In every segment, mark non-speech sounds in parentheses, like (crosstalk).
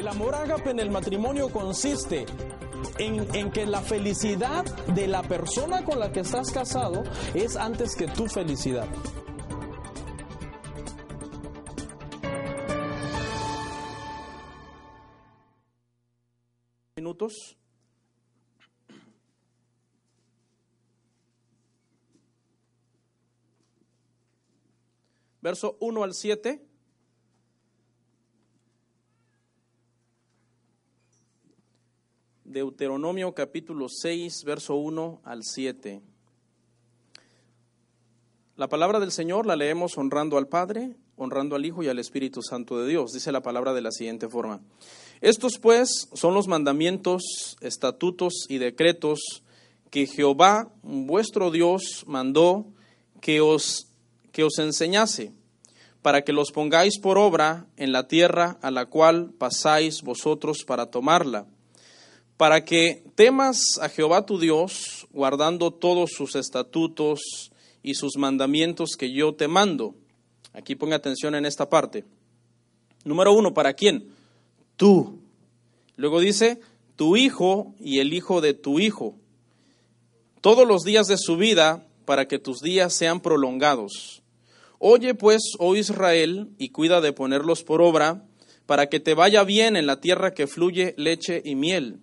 El amor ágape en el matrimonio consiste en, que la felicidad de la persona con la que estás casado es antes que tu felicidad. Minutos. Verso 1 al 7. Deuteronomio capítulo 6, verso 1 al 7. La palabra del Señor la leemos honrando al Padre, honrando al Hijo y al Espíritu Santo de Dios. Dice la palabra de la siguiente forma. Estos pues son los mandamientos, estatutos y decretos que Jehová, vuestro Dios, mandó que os, que os enseñase, para que los pongáis por obra en la tierra a la cual pasáis vosotros para tomarla para que temas a Jehová tu Dios, guardando todos sus estatutos y sus mandamientos que yo te mando. Aquí ponga atención en esta parte. Número uno, ¿para quién? Tú. Luego dice, tu hijo y el hijo de tu hijo. Todos los días de su vida, para que tus días sean prolongados. Oye pues, oh Israel, y cuida de ponerlos por obra, para que te vaya bien en la tierra que fluye leche y miel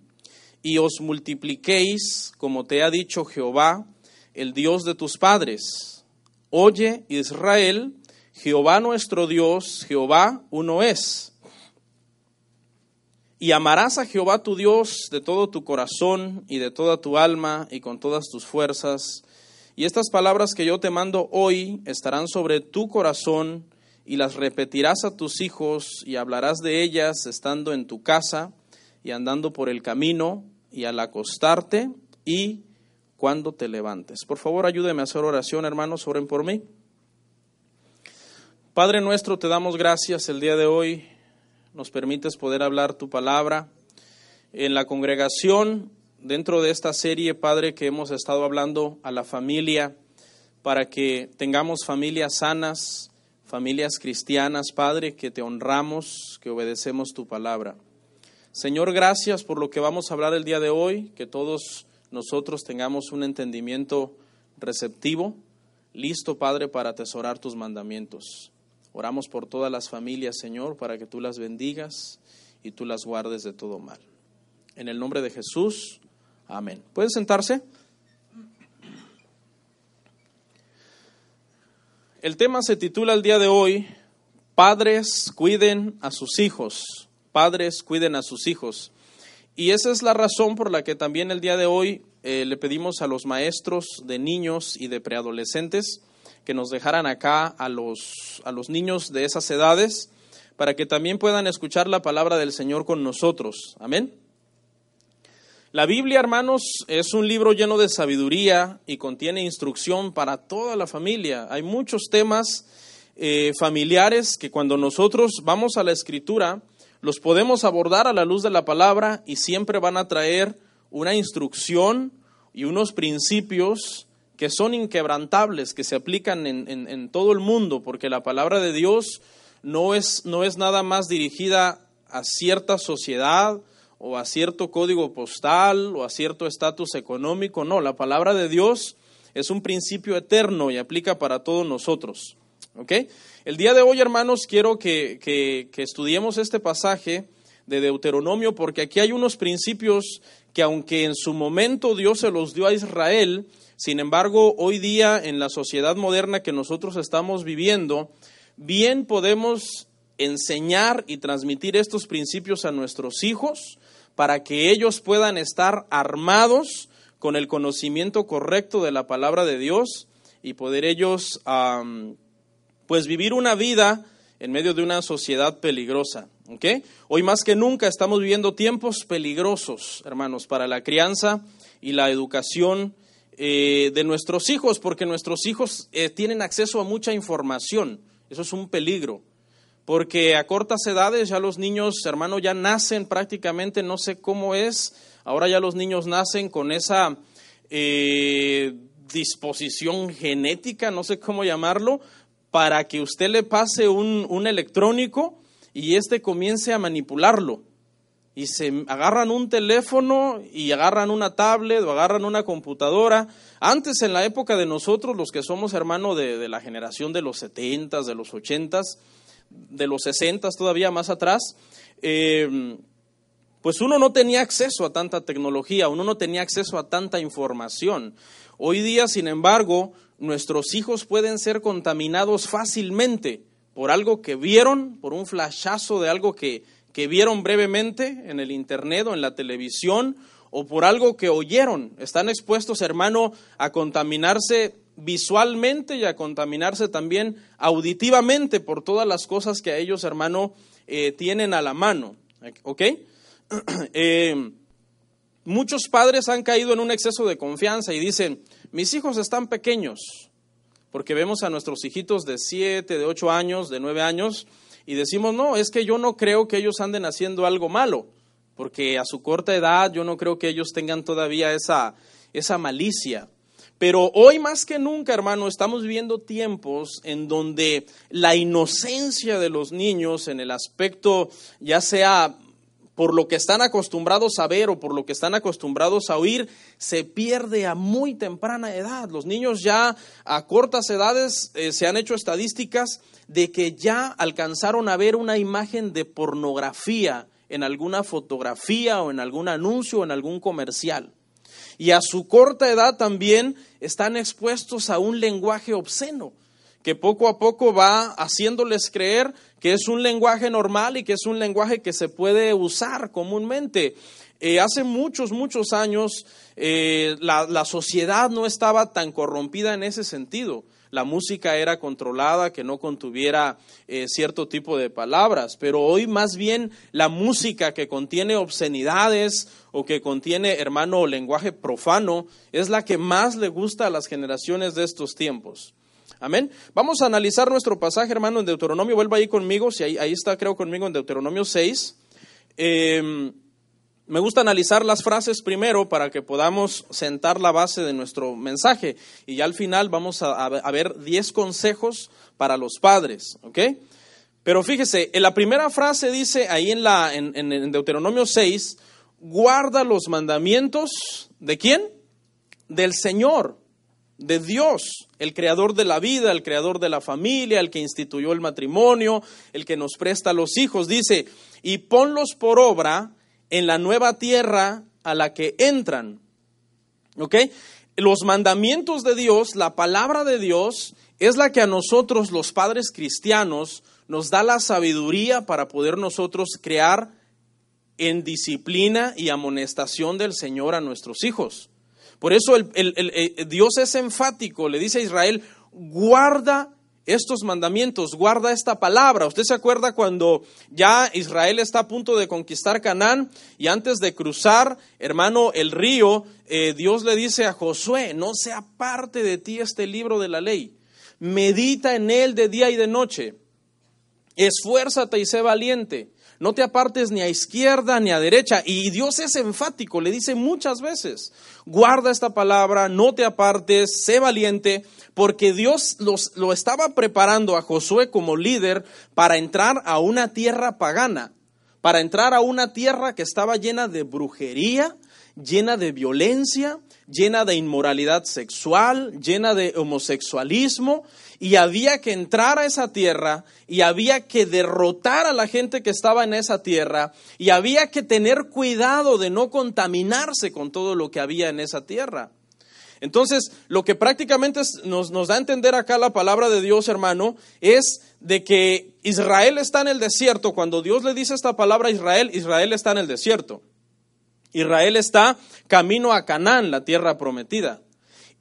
y os multipliquéis, como te ha dicho Jehová, el Dios de tus padres. Oye, Israel, Jehová nuestro Dios, Jehová uno es. Y amarás a Jehová tu Dios de todo tu corazón y de toda tu alma y con todas tus fuerzas. Y estas palabras que yo te mando hoy estarán sobre tu corazón y las repetirás a tus hijos y hablarás de ellas estando en tu casa y andando por el camino y al acostarte y cuando te levantes. Por favor, ayúdeme a hacer oración, hermanos, oren por mí. Padre nuestro, te damos gracias el día de hoy. Nos permites poder hablar tu palabra en la congregación, dentro de esta serie, Padre, que hemos estado hablando a la familia, para que tengamos familias sanas, familias cristianas, Padre, que te honramos, que obedecemos tu palabra. Señor, gracias por lo que vamos a hablar el día de hoy, que todos nosotros tengamos un entendimiento receptivo, listo, Padre, para atesorar tus mandamientos. Oramos por todas las familias, Señor, para que tú las bendigas y tú las guardes de todo mal. En el nombre de Jesús, amén. ¿Pueden sentarse? El tema se titula el día de hoy, Padres cuiden a sus hijos padres cuiden a sus hijos. Y esa es la razón por la que también el día de hoy eh, le pedimos a los maestros de niños y de preadolescentes que nos dejaran acá a los, a los niños de esas edades para que también puedan escuchar la palabra del Señor con nosotros. Amén. La Biblia, hermanos, es un libro lleno de sabiduría y contiene instrucción para toda la familia. Hay muchos temas eh, familiares que cuando nosotros vamos a la escritura, los podemos abordar a la luz de la palabra y siempre van a traer una instrucción y unos principios que son inquebrantables, que se aplican en, todo el mundo, porque la palabra de Dios no es, no es nada más dirigida a cierta sociedad o a cierto código postal o a cierto estatus económico, no, la palabra de Dios es un principio eterno y aplica para todos nosotros. ¿Ok?, el día de hoy, hermanos, quiero que, que, estudiemos este pasaje de Deuteronomio porque aquí hay unos principios que aunque en su momento Dios se los dio a Israel, sin embargo, hoy día en la sociedad moderna que nosotros estamos viviendo, bien podemos enseñar y transmitir estos principios a nuestros hijos para que ellos puedan estar armados con el conocimiento correcto de la palabra de Dios y poder ellos pues vivir una vida en medio de una sociedad peligrosa. Hoy más que nunca estamos viviendo tiempos peligrosos, hermanos, para la crianza y la educación eh, de nuestros hijos, porque nuestros hijos eh, tienen acceso a mucha información. Eso es un peligro, porque a cortas edades ya los niños, hermano, ya nacen prácticamente, no sé cómo es, ahora ya los niños nacen con esa eh, disposición genética, no sé cómo llamarlo, para que usted le pase un, electrónico y éste comience a manipularlo. y se agarran un teléfono y agarran una tablet o agarran una computadora. Antes, en la época de nosotros, los que somos hermanos de, la generación de los 70 de los 80 de los 60 todavía más atrás, eh, pues uno no tenía acceso a tanta tecnología, uno no tenía acceso a tanta información. Hoy día, sin embargo, nuestros hijos pueden ser contaminados fácilmente por algo que vieron, por un flashazo de algo que, que vieron brevemente en el Internet o en la televisión, o por algo que oyeron. Están expuestos, hermano, a contaminarse visualmente y a contaminarse también auditivamente por todas las cosas que a ellos, hermano, eh, tienen a la mano. ¿Ok? (clears throat) Eh, muchos padres han caído en un exceso de confianza y dicen, mis hijos están pequeños, porque vemos a nuestros hijitos de 7, de 8 años, de 9 años, y decimos, no, es que yo no creo que ellos anden haciendo algo malo, porque a su corta edad yo no creo que ellos tengan todavía esa, esa malicia. Pero hoy más que nunca, hermano, estamos viviendo tiempos en donde la inocencia de los niños en el aspecto, ya sea por lo que están acostumbrados a ver o por lo que están acostumbrados a oír, se pierde a muy temprana edad. Los niños ya a cortas edades eh, se han hecho estadísticas de que ya alcanzaron a ver una imagen de pornografía en alguna fotografía o en algún anuncio o en algún comercial. Y a su corta edad también están expuestos a un lenguaje obsceno que poco a poco va haciéndoles creer que es un lenguaje normal y que es un lenguaje que se puede usar comúnmente. Eh, hace muchos, muchos años eh, la, sociedad no estaba tan corrompida en ese sentido. La música era controlada, que no contuviera eh, cierto tipo de palabras, pero hoy más bien la música que contiene obscenidades o que contiene, hermano, lenguaje profano, es la que más le gusta a las generaciones de estos tiempos. Amén. Vamos a analizar nuestro pasaje, hermano, en Deuteronomio. Vuelva ahí conmigo, si ahí, está, creo, conmigo en Deuteronomio 6. Em, me gusta analizar las frases primero para que podamos sentar la base de nuestro mensaje. Y ya al final vamos a, ver 10 consejos para los padres. ¿Ok? Pero fíjese, en la primera frase dice ahí en, la, en Deuteronomio 6, guarda los mandamientos de quién? Del Señor de Dios, el creador de la vida, el creador de la familia, el que instituyó el matrimonio, el que nos presta los hijos. Dice, y ponlos por obra en la nueva tierra a la que entran. ¿Ok? Los mandamientos de Dios, la palabra de Dios, es la que a nosotros, los padres cristianos, nos da la sabiduría para poder nosotros crear en disciplina y amonestación del Señor a nuestros hijos. Por eso el, eh, Dios es enfático, le dice a Israel, guarda estos mandamientos, guarda esta palabra. ¿Usted se acuerda cuando ya Israel está a punto de conquistar Canaán y antes de cruzar, hermano, el río, eh, Dios le dice a Josué, no se aparte de ti este libro de la ley, medita en él de día y de noche, esfuérzate y sé valiente no te apartes ni a izquierda ni a derecha. Y Dios es enfático, le dice muchas veces, guarda esta palabra, no te apartes, sé valiente, porque Dios lo estaba preparando a Josué como líder para entrar a una tierra pagana, para entrar a una tierra que estaba llena de brujería, llena de violencia, llena de inmoralidad sexual, llena de homosexualismo, y había que entrar a esa tierra y había que derrotar a la gente que estaba en esa tierra y había que tener cuidado de no contaminarse con todo lo que había en esa tierra. Entonces, lo que prácticamente nos, da a entender acá la palabra de Dios, hermano, es de que Israel está en el desierto. Cuando Dios le dice esta palabra a Israel, Israel está en el desierto. Israel está camino a Canaán, la tierra prometida.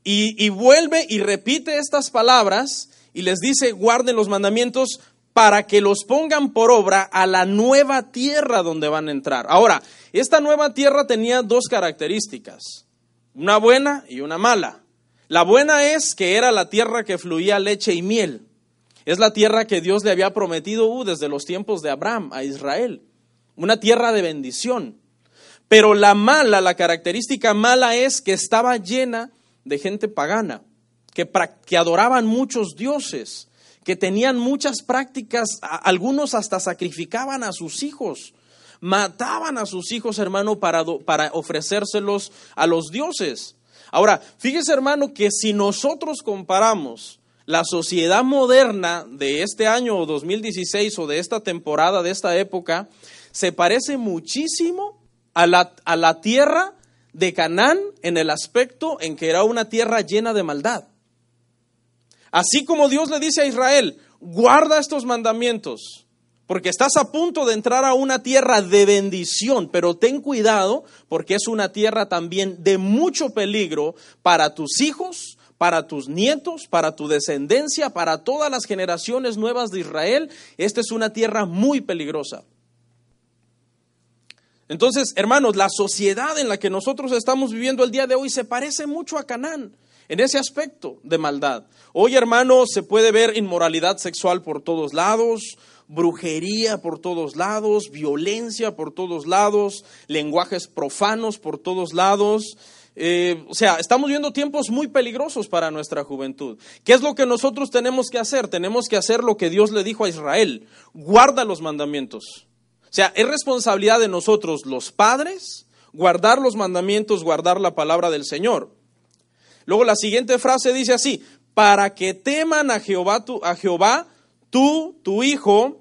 Y, vuelve y repite estas palabras y les dice, guarden los mandamientos para que los pongan por obra a la nueva tierra donde van a entrar. Ahora, esta nueva tierra tenía dos características, una buena y una mala. La buena es que era la tierra que fluía leche y miel. Es la tierra que Dios le había prometido uh, desde los tiempos de Abraham a Israel. Una tierra de bendición. Pero la mala, la característica mala es que estaba llena de gente pagana, que, que adoraban muchos dioses, que tenían muchas prácticas, algunos hasta sacrificaban a sus hijos, mataban a sus hijos, hermano, para, para ofrecérselos a los dioses. Ahora, fíjese, hermano, que si nosotros comparamos la sociedad moderna de este año 2016 o de esta temporada, de esta época, se parece muchísimo a la, a la tierra de Canaán en el aspecto en que era una tierra llena de maldad. Así como Dios le dice a Israel, guarda estos mandamientos, porque estás a punto de entrar a una tierra de bendición, pero ten cuidado porque es una tierra también de mucho peligro para tus hijos, para tus nietos, para tu descendencia, para todas las generaciones nuevas de Israel. Esta es una tierra muy peligrosa. Entonces, hermanos, la sociedad en la que nosotros estamos viviendo el día de hoy se parece mucho a Canaán en ese aspecto de maldad. Hoy, hermanos, se puede ver inmoralidad sexual por todos lados, brujería por todos lados, violencia por todos lados, lenguajes profanos por todos lados. Eh, o sea, estamos viendo tiempos muy peligrosos para nuestra juventud. ¿Qué es lo que nosotros tenemos que hacer? Tenemos que hacer lo que Dios le dijo a Israel. Guarda los mandamientos. Sea, es responsabilidad de nosotros, los padres, guardar los mandamientos, guardar la palabra del Señor. Luego la siguiente frase dice así, para que teman a Jehová, tu, a Jehová, tú, tu hijo,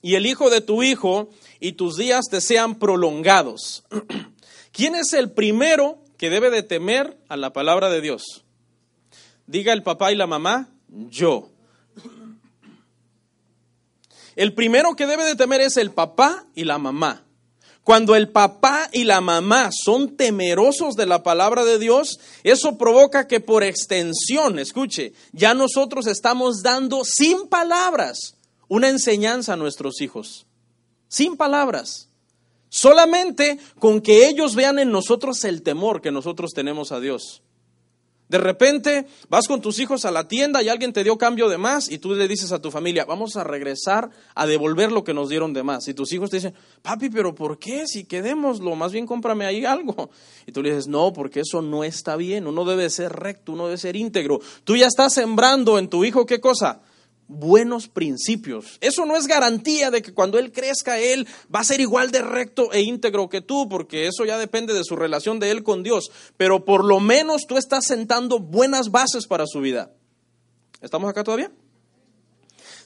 y el hijo de tu hijo, y tus días te sean prolongados. (clears throat) ¿Quién es el primero que debe de temer a la palabra de Dios? Diga el papá y la mamá, yo. El primero que debe de temer es el papá y la mamá. Cuando el papá y la mamá son temerosos de la palabra de Dios, eso provoca que por extensión, escuche, ya nosotros estamos dando sin palabras una enseñanza a nuestros hijos. Sin palabras. Solamente con que ellos vean en nosotros el temor que nosotros tenemos a Dios. De repente vas con tus hijos a la tienda y alguien te dio cambio de más y tú le dices a tu familia, vamos a regresar a devolver lo que nos dieron de más. Y tus hijos te dicen, papi, pero ¿por qué? Si quedémoslo, más bien cómprame ahí algo. Y tú le dices, no, porque eso no está bien, uno debe ser recto, uno debe ser íntegro. Tú ya estás sembrando en tu hijo qué cosa? Buenos principios. Eso no es garantía de que cuando él crezca, él va a ser igual de recto e íntegro que tú, porque eso ya depende de su relación de él con Dios. Pero por lo menos tú estás sentando buenas bases para su vida. ¿Estamos acá todavía?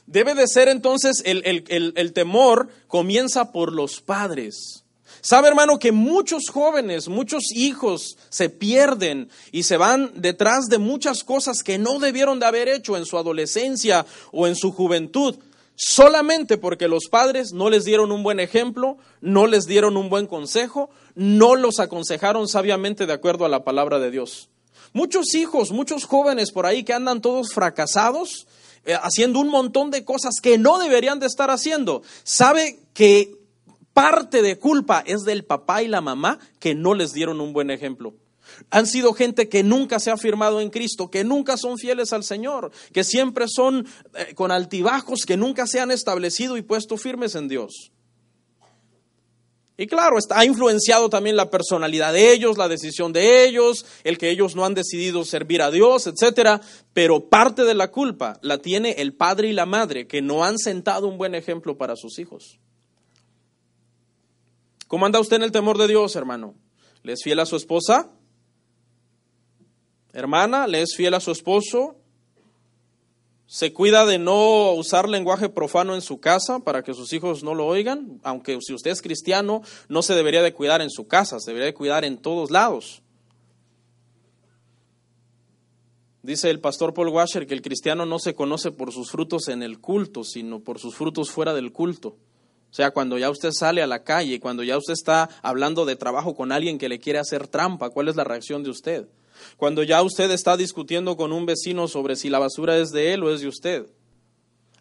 Debe de ser entonces el, el temor comienza por los padres. Sabe, hermano, que muchos jóvenes, muchos hijos se pierden y se van detrás de muchas cosas que no debieron de haber hecho en su adolescencia o en su juventud, solamente porque los padres no les dieron un buen ejemplo, no les dieron un buen consejo, no los aconsejaron sabiamente de acuerdo a la palabra de Dios. Muchos hijos, muchos jóvenes por ahí que andan todos fracasados, eh, haciendo un montón de cosas que no deberían de estar haciendo. Sabe que parte de culpa es del papá y la mamá que no les dieron un buen ejemplo. Han sido gente que nunca se ha firmado en Cristo, que nunca son fieles al Señor, que siempre son eh, con altibajos, que nunca se han establecido y puesto firmes en Dios. Y claro, está, ha influenciado también la personalidad de ellos, la decisión de ellos, el que ellos no han decidido servir a Dios, etcétera. Pero parte de la culpa la tiene el padre y la madre, que no han sentado un buen ejemplo para sus hijos. ¿Cómo anda usted en el temor de Dios, hermano? ¿Le es fiel a su esposa? Hermana, ¿le es fiel a su esposo? ¿Se cuida de no usar lenguaje profano en su casa para que sus hijos no lo oigan? Aunque si usted es cristiano, no se debería de cuidar en su casa, se debería de cuidar en todos lados. Dice el pastor Paul Washer que el cristiano no se conoce por sus frutos en el culto, sino por sus frutos fuera del culto. O sea, cuando ya usted sale a la calle, cuando ya usted está hablando de trabajo con alguien que le quiere hacer trampa, ¿cuál es la reacción de usted? Cuando ya usted está discutiendo con un vecino sobre si la basura es de él o es de usted.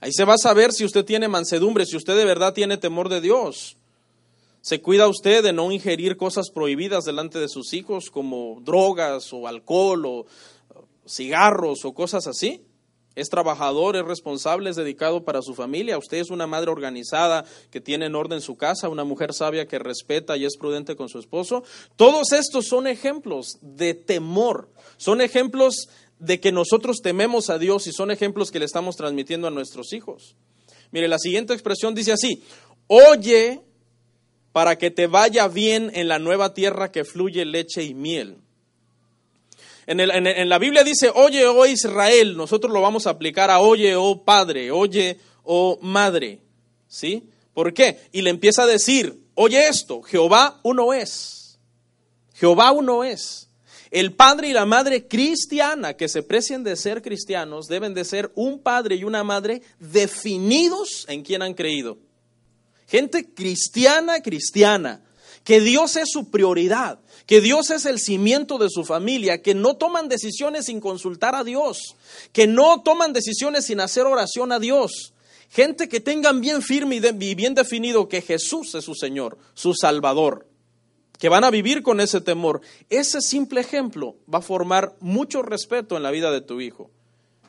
Ahí se va a saber si usted tiene mansedumbre, si usted de verdad tiene temor de Dios. ¿Se cuida usted de no ingerir cosas prohibidas delante de sus hijos como drogas o alcohol o cigarros o cosas así? Es trabajador, es responsable, es dedicado para su familia. Usted es una madre organizada que tiene en orden su casa, una mujer sabia que respeta y es prudente con su esposo. Todos estos son ejemplos de temor, son ejemplos de que nosotros tememos a Dios y son ejemplos que le estamos transmitiendo a nuestros hijos. Mire, la siguiente expresión dice así, oye para que te vaya bien en la nueva tierra que fluye leche y miel. En, la Biblia dice, oye, oh Israel, nosotros lo vamos a aplicar a oye, oh Padre, oye, oh Madre. ¿Sí? ¿Por qué? Y le empieza a decir, oye esto, Jehová uno es. Jehová uno es. El padre y la madre cristiana que se precien de ser cristianos deben de ser un padre y una madre definidos en quien han creído. Gente cristiana, cristiana, que Dios es su prioridad, que Dios es el cimiento de su familia, que no toman decisiones sin consultar a Dios, que no toman decisiones sin hacer oración a Dios. Gente que tengan bien firme y bien definido que Jesús es su Señor, su Salvador, que van a vivir con ese temor. Ese simple ejemplo va a formar mucho respeto en la vida de tu hijo.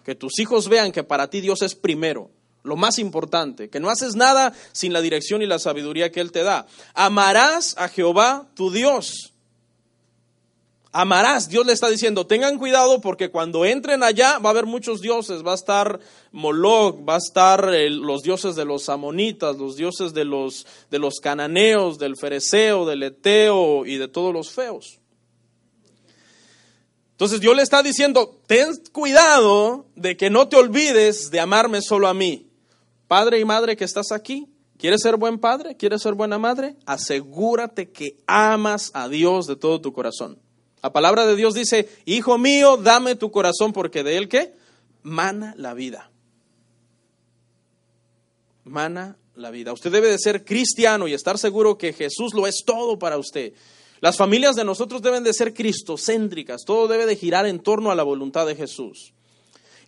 Que tus hijos vean que para ti Dios es primero, lo más importante, que no haces nada sin la dirección y la sabiduría que Él te da. Amarás a Jehová tu Dios Amarás, Dios le está diciendo, tengan cuidado porque cuando entren allá va a haber muchos dioses, va a estar Moloch, va a estar los dioses de los amonitas, los dioses de los, de los cananeos, del fereceo, del eteo y de todos los feos. Entonces Dios le está diciendo, ten cuidado de que no te olvides de amarme solo a mí. Padre y madre que estás aquí, ¿quieres ser buen padre? ¿Quieres ser buena madre? Asegúrate que amas a Dios de todo tu corazón. La palabra de Dios dice, Hijo mío, dame tu corazón porque de él qué? Mana la vida. Mana la vida. Usted debe de ser cristiano y estar seguro que Jesús lo es todo para usted. Las familias de nosotros deben de ser cristocéntricas, todo debe de girar en torno a la voluntad de Jesús.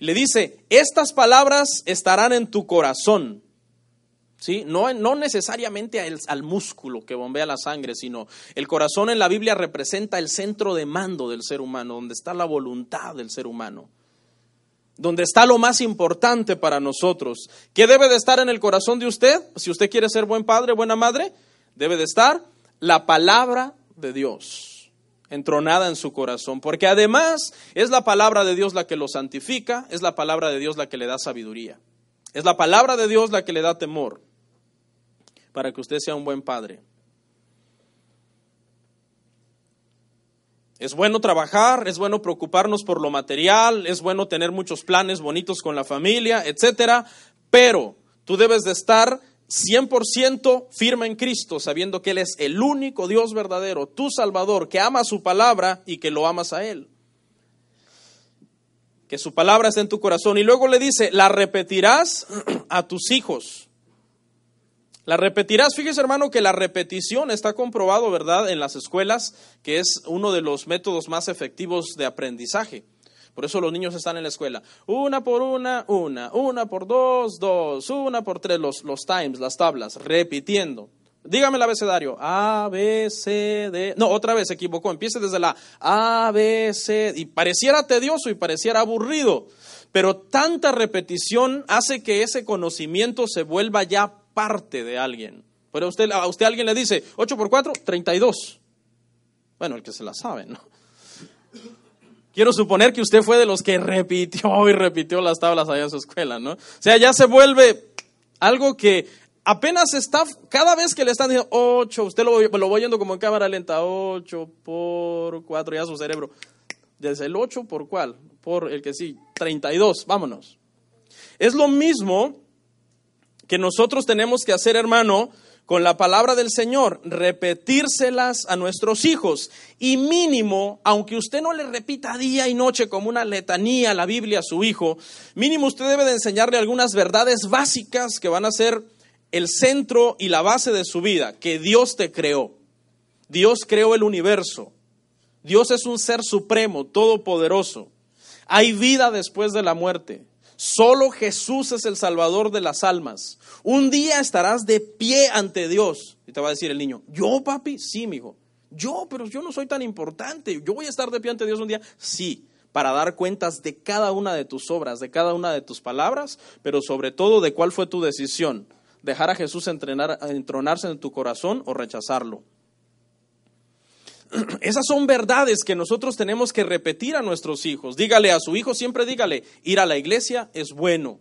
Le dice, estas palabras estarán en tu corazón ¿sí? No, no necesariamente al, al, músculo que bombea la sangre, sino el corazón en la Biblia representa el centro de mando del ser humano, donde está la voluntad del ser humano, donde está lo más importante para nosotros. ¿Qué debe de estar en el corazón de usted? Si usted quiere ser buen padre, buena madre, debe de estar la palabra de Dios entronada en su corazón, porque además es la palabra de Dios la que lo santifica, es la palabra de Dios la que le da sabiduría, es la palabra de Dios la que le da temor para que usted sea un buen padre. Es bueno trabajar, es bueno preocuparnos por lo material, es bueno tener muchos planes bonitos con la familia, etcétera, pero tú debes de estar 100% firme en Cristo, sabiendo que Él es el único Dios verdadero, tu Salvador, que ama su palabra y que lo amas a Él. Que su palabra esté en tu corazón. Y luego le dice, la repetirás (clears throat) a tus hijos. La repetirás. Fíjese, hermano, que la repetición está comprobado, ¿verdad?, en las escuelas, que es uno de los métodos más efectivos de aprendizaje. Por eso los niños están en la escuela. Una por una, una, una por dos, dos, una por tres, los, los times, las tablas, repitiendo. Dígame el abecedario. A, B, C, D. No, otra vez se equivocó. Empiece desde la A, B, C. Y pareciera tedioso y pareciera aburrido. Pero tanta repetición hace que ese conocimiento se vuelva ya parte de alguien. Pero usted, a usted alguien le dice, 8 por 4, 32. Bueno, el que se la sabe, ¿no? Quiero suponer que usted fue de los que repitió (laughs) y repitió las tablas allá en su escuela, ¿no? O sea, ya se vuelve algo que apenas está, cada vez que le están diciendo 8, usted lo, lo voy yendo como en cámara lenta, 8 por 4, ya su cerebro. Desde el 8 por cuál? Por el que sí, 32, vámonos. Es lo mismo que nosotros tenemos que hacer, hermano, con la palabra del Señor, repetírselas a nuestros hijos. Y mínimo, aunque usted no le repita día y noche como una letanía la Biblia a su hijo, mínimo usted debe de enseñarle algunas verdades básicas que van a ser el centro y la base de su vida, que Dios te creó. Dios creó el universo. Dios es un ser supremo, todopoderoso. Hay vida después de la muerte. Solo Jesús es el salvador de las almas. Un día estarás de pie ante Dios. Y te va a decir el niño, ¿yo, papi? Sí, mi hijo. Yo, pero yo no soy tan importante. ¿Yo voy a estar de pie ante Dios un día? Sí, para dar cuentas de cada una de tus obras, de cada una de tus palabras, pero sobre todo de cuál fue tu decisión. Dejar a Jesús entrenar, entronarse en tu corazón o rechazarlo. (clears throat) Esas son verdades que nosotros tenemos que repetir a nuestros hijos. Dígale a su hijo, siempre dígale, ir a la iglesia es bueno.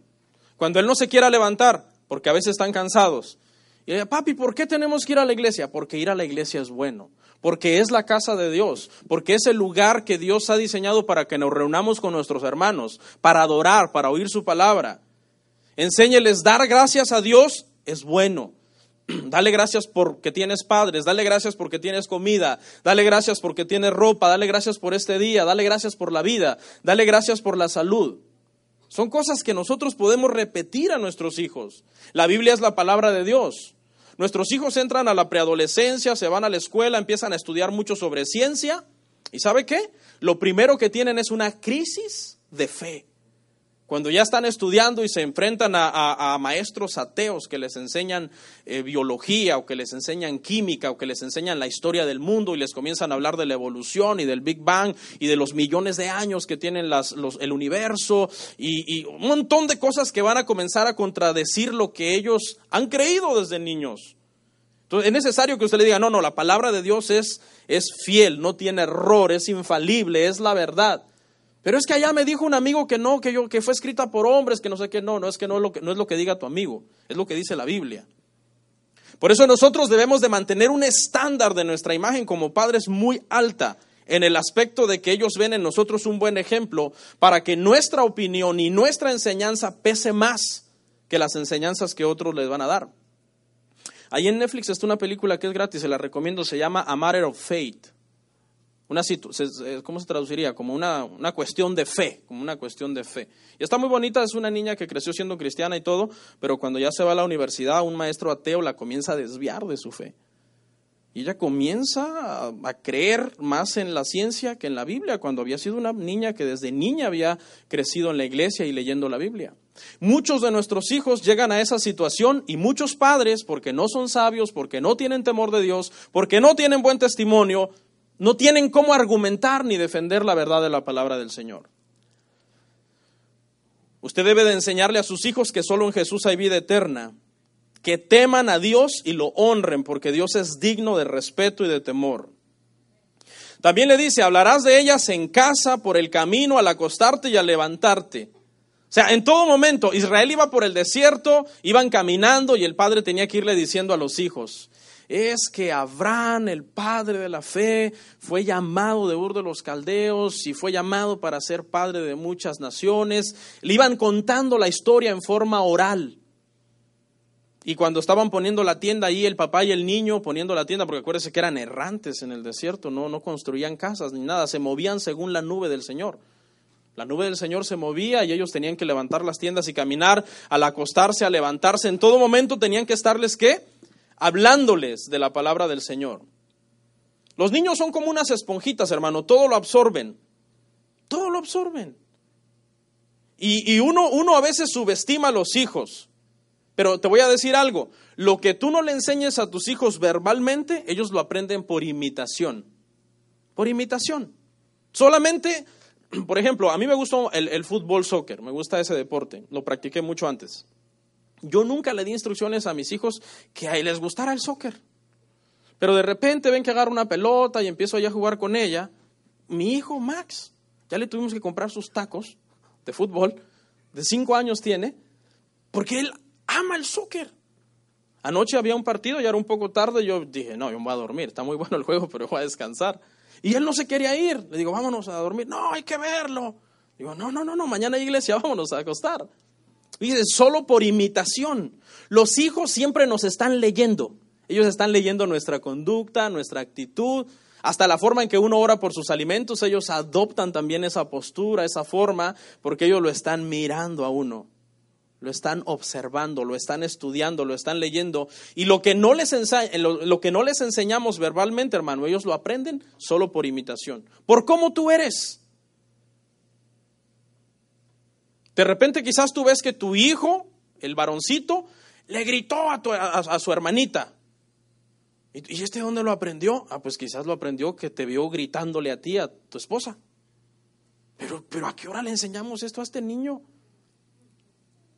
Cuando él no se quiera levantar, porque a veces están cansados, Y ella, papi, ¿por qué tenemos que ir a la iglesia? Porque ir a la iglesia es bueno, porque es la casa de Dios, porque es el lugar que Dios ha diseñado para que nos reunamos con nuestros hermanos, para adorar, para oír su palabra. Enséñeles dar gracias a Dios es bueno. (clears throat) Dale gracias porque tienes padres, dale gracias porque tienes comida, dale gracias porque tienes ropa, dale gracias por este día, dale gracias por la vida, dale gracias por la salud. Son cosas que nosotros podemos repetir a nuestros hijos. La Biblia es la palabra de Dios. Nuestros hijos entran a la preadolescencia, se van a la escuela, empiezan a estudiar mucho sobre ciencia. ¿Y sabe qué? Lo primero que tienen es una crisis de fe. Cuando ya están estudiando y se enfrentan a, maestros ateos que les enseñan eh, biología o que les enseñan química o que les enseñan la historia del mundo y les comienzan a hablar de la evolución y del Big Bang y de los millones de años que tienen el universo y, un montón de cosas que van a comenzar a contradecir lo que ellos han creído desde niños. Entonces es necesario que usted le diga, no, no, la palabra de Dios es, es fiel, no tiene error, es infalible, es la verdad. Pero es que allá me dijo un amigo que no, que yo que fue escrita por hombres, que no sé qué, no, no es que no es lo que no es lo que diga tu amigo, es lo que dice la Biblia. Por eso nosotros debemos de mantener un estándar de nuestra imagen como padres muy alta en el aspecto de que ellos ven en nosotros un buen ejemplo para que nuestra opinión y nuestra enseñanza pese más que las enseñanzas que otros les van a dar. Ahí en Netflix está una película que es gratis, se la recomiendo, se llama A Matter of Fate. Una ¿Cómo se traduciría? Como una, una cuestión de fe, como una cuestión de fe. Y está muy bonita, es una niña que creció siendo cristiana y todo, pero cuando ya se va a la universidad, un maestro ateo la comienza a desviar de su fe. Y ella comienza a, a, creer más en la ciencia que en la Biblia, cuando había sido una niña que desde niña había crecido en la iglesia y leyendo la Biblia. Muchos de nuestros hijos llegan a esa situación y muchos padres, porque no son sabios, porque no tienen temor de Dios, porque no tienen buen testimonio, no tienen cómo argumentar ni defender la verdad de la palabra del Señor. Usted debe de enseñarle a sus hijos que solo en Jesús hay vida eterna, que teman a Dios y lo honren, porque Dios es digno de respeto y de temor. También le dice, hablarás de ellas en casa, por el camino, al acostarte y al levantarte. O sea, en todo momento, Israel iba por el desierto, iban caminando y el padre tenía que irle diciendo a los hijos, es que Abraham, el padre de la fe, fue llamado de Ur de los Caldeos y fue llamado para ser padre de muchas naciones. Le iban contando la historia en forma oral. Y cuando estaban poniendo la tienda ahí, el papá y el niño poniendo la tienda, porque acuérdense que eran errantes en el desierto, no, no construían casas ni nada, se movían según la nube del Señor. La nube del Señor se movía y ellos tenían que levantar las tiendas y caminar, al acostarse, a levantarse. En todo momento tenían que estarles, ¿qué? Hablándoles de la palabra del Señor. Los niños son como unas esponjitas, hermano, todo lo absorben, todo lo absorben. Y, y uno, uno a veces subestima a los hijos, pero te voy a decir algo, lo que tú no le enseñes a tus hijos verbalmente, ellos lo aprenden por imitación, por imitación. Solamente, (clears throat) por ejemplo, a mí me gusta el, el fútbol, soccer, me gusta ese deporte, lo practiqué mucho antes. Yo nunca le di instrucciones a mis hijos que a les gustara el soccer. Pero de repente ven que agarro una pelota y empiezo ya a jugar con ella. Mi hijo Max, ya le tuvimos que comprar sus tacos de fútbol, de cinco años tiene, porque él ama el soccer. Anoche había un partido, ya era un poco tarde, yo dije, no, yo me voy a dormir, está muy bueno el juego, (laughs) pero voy a descansar. Y él no se quería ir, le digo, vámonos a dormir, no, hay que verlo. Digo, no, no, no, no, mañana hay iglesia, (laughs) vámonos a acostar. Dice, solo por imitación. Los hijos siempre nos están leyendo. Ellos están leyendo nuestra conducta, nuestra actitud, hasta la forma en que uno ora por sus alimentos. Ellos adoptan también esa postura, esa forma, porque ellos lo están mirando a uno. Lo están observando, lo están estudiando, lo están leyendo. Y lo que no les, lo, lo que no les enseñamos verbalmente, hermano, ellos lo aprenden solo por imitación. Por cómo tú eres. De repente quizás tú ves que tu hijo, el varoncito, le gritó a, su hermanita. ¿Y, ¿Y este dónde lo aprendió? Ah, pues quizás lo aprendió que te vio gritándole a ti, a tu esposa. Pero, pero ¿a qué hora le enseñamos esto a este niño?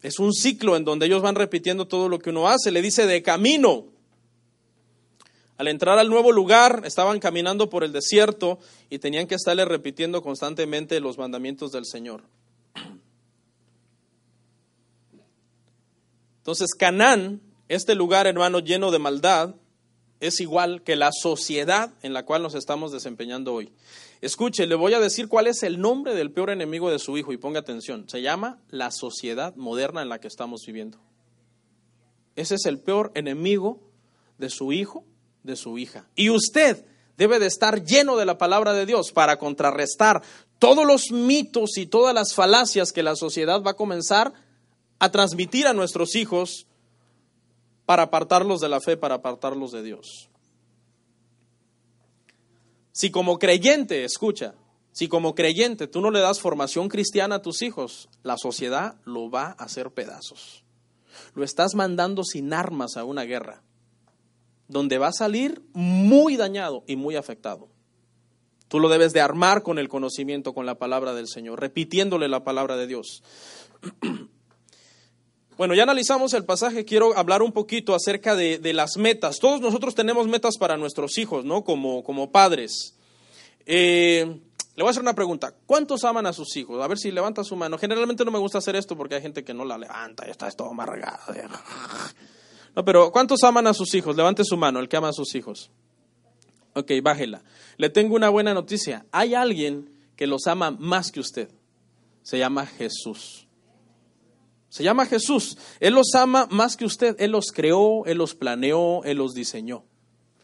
Es un ciclo en donde ellos van repitiendo todo lo que uno hace. Le dice de camino. Al entrar al nuevo lugar, estaban caminando por el desierto y tenían que estarle repitiendo constantemente los mandamientos del Señor. Entonces, Canaán Este lugar, hermano, lleno de maldad, es igual que la sociedad en la cual nos estamos desempeñando hoy. Escuche, le voy a decir cuál es el nombre del peor enemigo de su hijo y ponga atención. Se llama la sociedad moderna en la que estamos viviendo. Ese es el peor enemigo de su hijo, de su hija. Y usted debe de estar lleno de la palabra de Dios para contrarrestar todos los mitos y todas las falacias que la sociedad va a comenzar a transmitir a nuestros hijos para apartarlos de la fe, para apartarlos de Dios. Si como creyente, escucha, si como creyente tú no le das formación cristiana a tus hijos, la sociedad lo va a hacer pedazos. Lo estás mandando sin armas a una guerra, donde va a salir muy dañado y muy afectado. Tú lo debes de armar con el conocimiento, con la palabra del Señor, repitiéndole la palabra de Dios. (clears throat) Bueno, ya analizamos el pasaje, quiero hablar un poquito acerca de, las metas. Todos nosotros tenemos metas para nuestros hijos, ¿no? Como, como padres. Eh, le voy a hacer una pregunta. ¿Cuántos aman a sus hijos? A ver si levanta su mano. Generalmente no me gusta hacer esto porque hay gente que no la levanta y está todo amargado. No, pero ¿cuántos aman a sus hijos? Levante su mano, el que ama a sus hijos. Ok, bájela. Le tengo una buena noticia. Hay alguien que los ama más que usted. Se llama Jesús. Se llama Jesús. Él los ama más que usted. Él los creó, Él los planeó, Él los diseñó.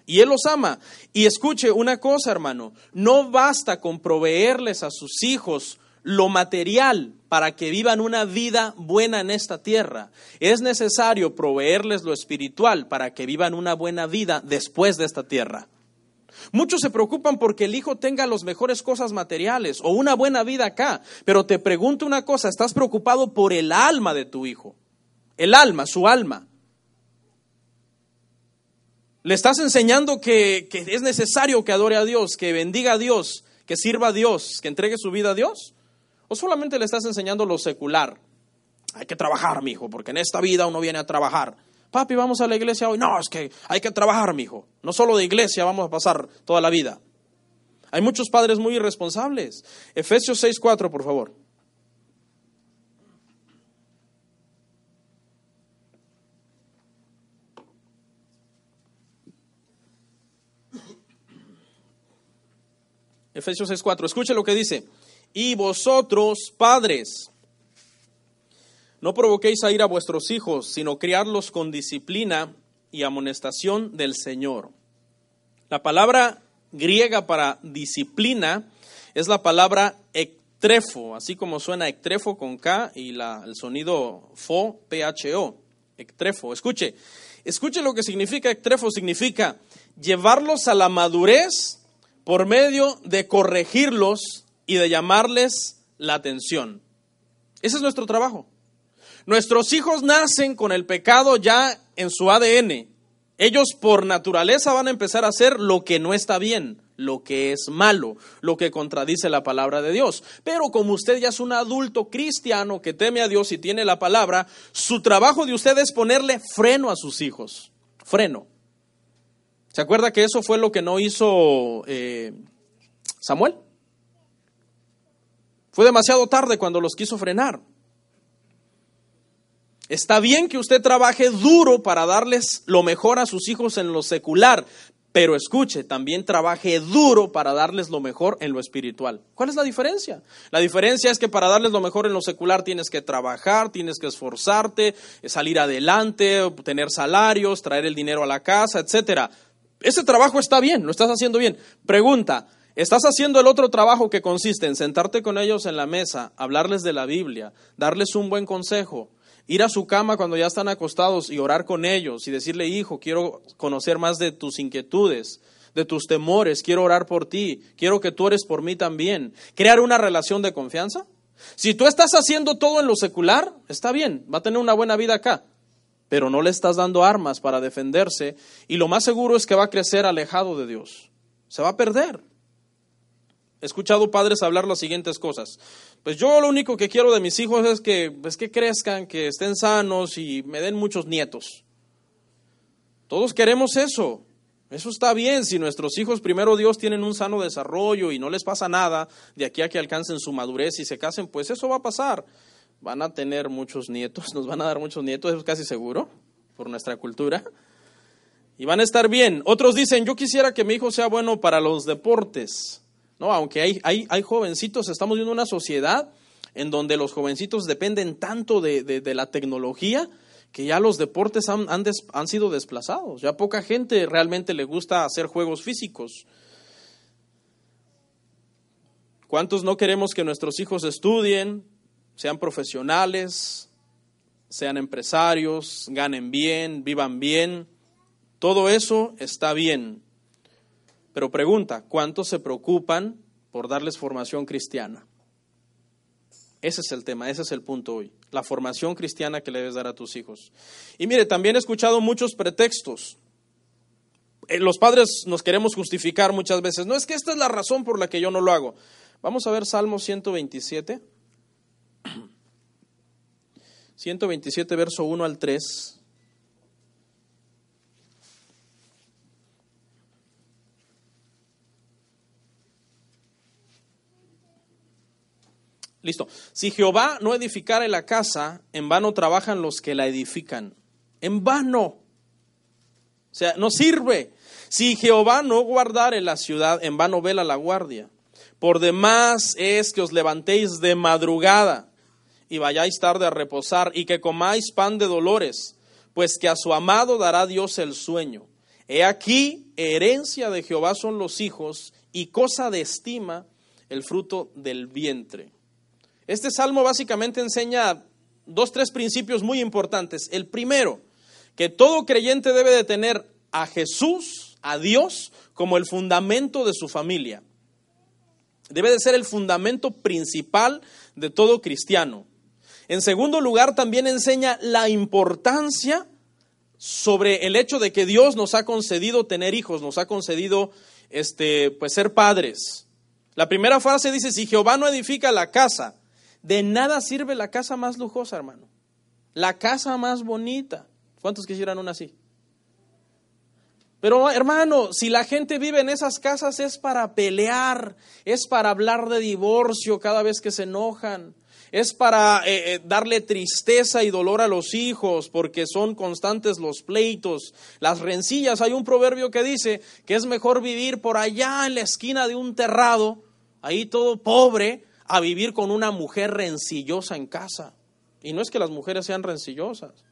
Y Él los ama. Y escuche una cosa, hermano. No basta con proveerles a sus hijos lo material para que vivan una vida buena en esta tierra. Es necesario proveerles lo espiritual para que vivan una buena vida después de esta tierra. Muchos se preocupan porque el hijo tenga las mejores cosas materiales o una buena vida acá. Pero te pregunto una cosa, ¿estás preocupado por el alma de tu hijo? El alma, su alma. ¿Le estás enseñando que, que es necesario que adore a Dios, que bendiga a Dios, que sirva a Dios, que entregue su vida a Dios? ¿O solamente le estás enseñando lo secular? Hay que trabajar, mi hijo, porque en esta vida uno viene a trabajar. Papi, vamos a la iglesia hoy. No, es que hay que trabajar, mi hijo. No solo de iglesia vamos a pasar toda la vida. Hay muchos padres muy irresponsables. Efesios 6:4, por favor. Efesios 6:4. Escuche lo que dice. Y vosotros, padres, no provoquéis a ir a vuestros hijos, sino criarlos con disciplina y amonestación del Señor. La palabra griega para disciplina es la palabra ectrefo, así como suena ectrefo con K y el sonido fo, P-H-O, ectrefo. Escuche, escuche lo que significa ectrefo, significa llevarlos a la madurez por medio de corregirlos y de llamarles la atención. Ese es nuestro trabajo. Nuestros hijos nacen con el pecado ya en su ADN. Ellos por naturaleza van a empezar a hacer lo que no está bien, lo que es malo, lo que contradice la palabra de Dios. Pero como usted ya es un adulto cristiano que teme a Dios y tiene la palabra, su trabajo de usted es ponerle freno a sus hijos. Freno. ¿Se acuerda que eso fue lo que no hizo eh, Samuel? Fue demasiado tarde cuando los quiso frenar. Está bien que usted trabaje duro para darles lo mejor a sus hijos en lo secular, pero escuche, también trabaje duro para darles lo mejor en lo espiritual. ¿Cuál es la diferencia? La diferencia es que para darles lo mejor en lo secular tienes que trabajar, tienes que esforzarte, salir adelante, obtener salarios, traer el dinero a la casa, etcétera. Ese trabajo está bien, lo estás haciendo bien. Pregunta, ¿Estás haciendo el otro trabajo que consiste en sentarte con ellos en la mesa, hablarles de la Biblia, darles un buen consejo, ir a su cama cuando ya están acostados y orar con ellos y decirle, hijo, quiero conocer más de tus inquietudes, de tus temores, quiero orar por ti, quiero que tú ores por mí también. Crear una relación de confianza. Si tú estás haciendo todo en lo secular, está bien, va a tener una buena vida acá, pero no le estás dando armas para defenderse y lo más seguro es que va a crecer alejado de Dios. Se va a perder. He escuchado padres hablar las siguientes cosas. Pues yo lo único que quiero de mis hijos es que, pues que crezcan, que estén sanos y me den muchos nietos. Todos queremos eso. Eso está bien. Si nuestros hijos, primero Dios, tienen un sano desarrollo y no les pasa nada de aquí a que alcancen su madurez y se casen, pues eso va a pasar. Van a tener muchos nietos, (laughs) nos van a dar muchos nietos, eso es casi seguro. por nuestra cultura. Y van a estar bien. Otros dicen, yo quisiera que mi hijo sea bueno para los deportes. No, aunque hay, hay, hay jovencitos, estamos viendo una sociedad en donde los jovencitos dependen tanto de, la tecnología que ya los deportes han, han, sido desplazados. Ya poca gente realmente le gusta hacer juegos físicos. ¿Cuántos no queremos que nuestros hijos estudien, sean profesionales, sean empresarios, ganen bien, vivan bien? Todo eso está bien. Pero pregunta, ¿cuántos se preocupan por darles formación cristiana? Ese es el tema, ese es el punto hoy, la formación cristiana que le debes dar a tus hijos. Y mire, también he escuchado muchos pretextos. Eh, los padres nos queremos justificar muchas veces. No es que esta es la razón por la que yo no lo hago. Vamos a ver Salmo 127. 127, (clears throat) verso 1 al 3. Listo. Si Jehová no edificare la casa, en vano trabajan los que la edifican. En vano. O sea, no sirve. Si Jehová no guardare la ciudad, en vano vela la guardia. Por demás es que os levantéis de madrugada y vayáis tarde a reposar y que comáis pan de dolores, pues que a su amado dará Dios el sueño. He aquí, herencia de Jehová son los hijos y cosa de estima el fruto del vientre. Este salmo básicamente enseña dos, tres principios muy importantes. El primero, que todo creyente debe de tener a Jesús, a Dios, como el fundamento de su familia. Debe de ser el fundamento principal de todo cristiano. En segundo lugar, también enseña la importancia sobre el hecho de que Dios nos ha concedido tener hijos, nos ha concedido este, pues ser padres. La primera frase dice, si Jehová no edifica la casa, de nada sirve la casa más lujosa, hermano. La casa más bonita. ¿Cuántos quisieran una así? Pero hermano, si la gente vive en esas casas es para pelear, es para hablar de divorcio cada vez que se enojan, es para eh, eh, darle tristeza y dolor a los hijos porque son constantes los pleitos, las rencillas. Hay un proverbio que dice que es mejor vivir por allá en la esquina de un terrado, ahí todo pobre, a vivir con una mujer rencillosa en casa. Y no es que las mujeres sean rencillosas.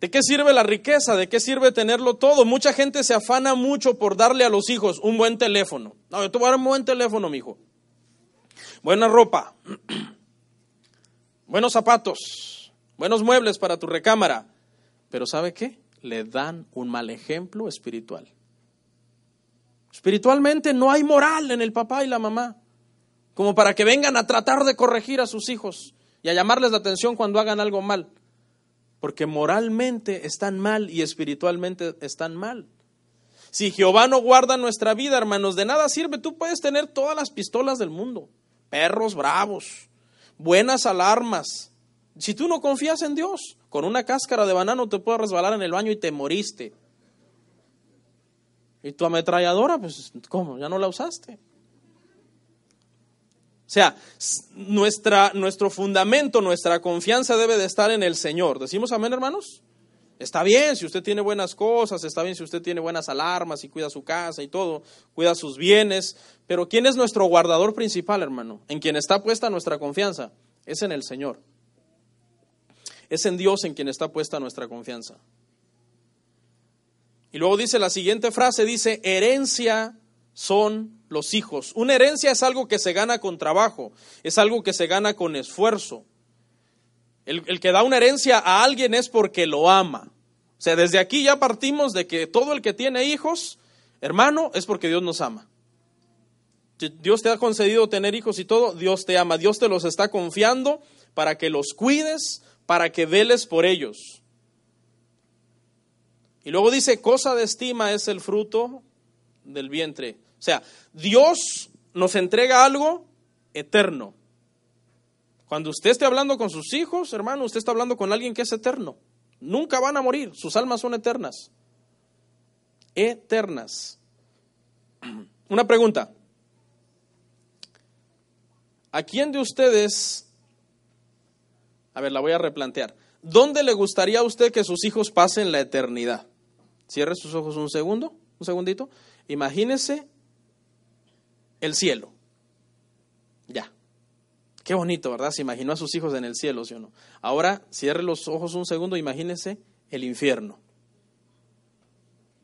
¿De qué sirve la riqueza? ¿De qué sirve tenerlo todo? Mucha gente se afana mucho por darle a los hijos un buen teléfono. No, yo te voy a dar un buen teléfono, mi hijo. Buena ropa, (clears throat) buenos zapatos, buenos muebles para tu recámara. Pero ¿sabe qué? Le dan un mal ejemplo espiritual. Espiritualmente no hay moral en el papá y la mamá, como para que vengan a tratar de corregir a sus hijos y a llamarles la atención cuando hagan algo mal, porque moralmente están mal y espiritualmente están mal. Si Jehová no guarda nuestra vida, hermanos, de nada sirve. Tú puedes tener todas las pistolas del mundo, perros bravos, buenas alarmas. Si tú no confías en Dios, con una cáscara de banano te puedes resbalar en el baño y te moriste. Y tu ametralladora, pues, ¿cómo? ¿Ya no la usaste? O sea, nuestra, nuestro fundamento, nuestra confianza debe de estar en el Señor. ¿Decimos amén, hermanos? Está bien si usted tiene buenas cosas, está bien si usted tiene buenas alarmas y cuida su casa y todo, cuida sus bienes, pero ¿quién es nuestro guardador principal, hermano? En quien está puesta nuestra confianza. Es en el Señor. Es en Dios en quien está puesta nuestra confianza. Y luego dice la siguiente frase, dice, herencia son los hijos. Una herencia es algo que se gana con trabajo, es algo que se gana con esfuerzo. El, el, que da una herencia a alguien es porque lo ama. O sea, desde aquí ya partimos de que todo el que tiene hijos, hermano, es porque Dios nos ama. Dios te ha concedido tener hijos y todo, Dios te ama. Dios te los está confiando para que los cuides, para que veles por ellos. Y luego dice, cosa de estima es el fruto del vientre. O sea, Dios nos entrega algo eterno. Cuando usted esté hablando con sus hijos, hermano, usted está hablando con alguien que es eterno. Nunca van a morir, sus almas son eternas. Eternas. (clears throat) Una pregunta. ¿A quién de ustedes A ver, la voy a replantear. ¿Dónde le gustaría a usted que sus hijos pasen la eternidad? Cierre sus ojos un segundo, un segundito. Imagínese el cielo. Ya. Qué bonito, ¿verdad? Se imaginó a sus hijos en el cielo, ¿sí o no? Ahora, cierre los ojos un segundo, imagínese el infierno.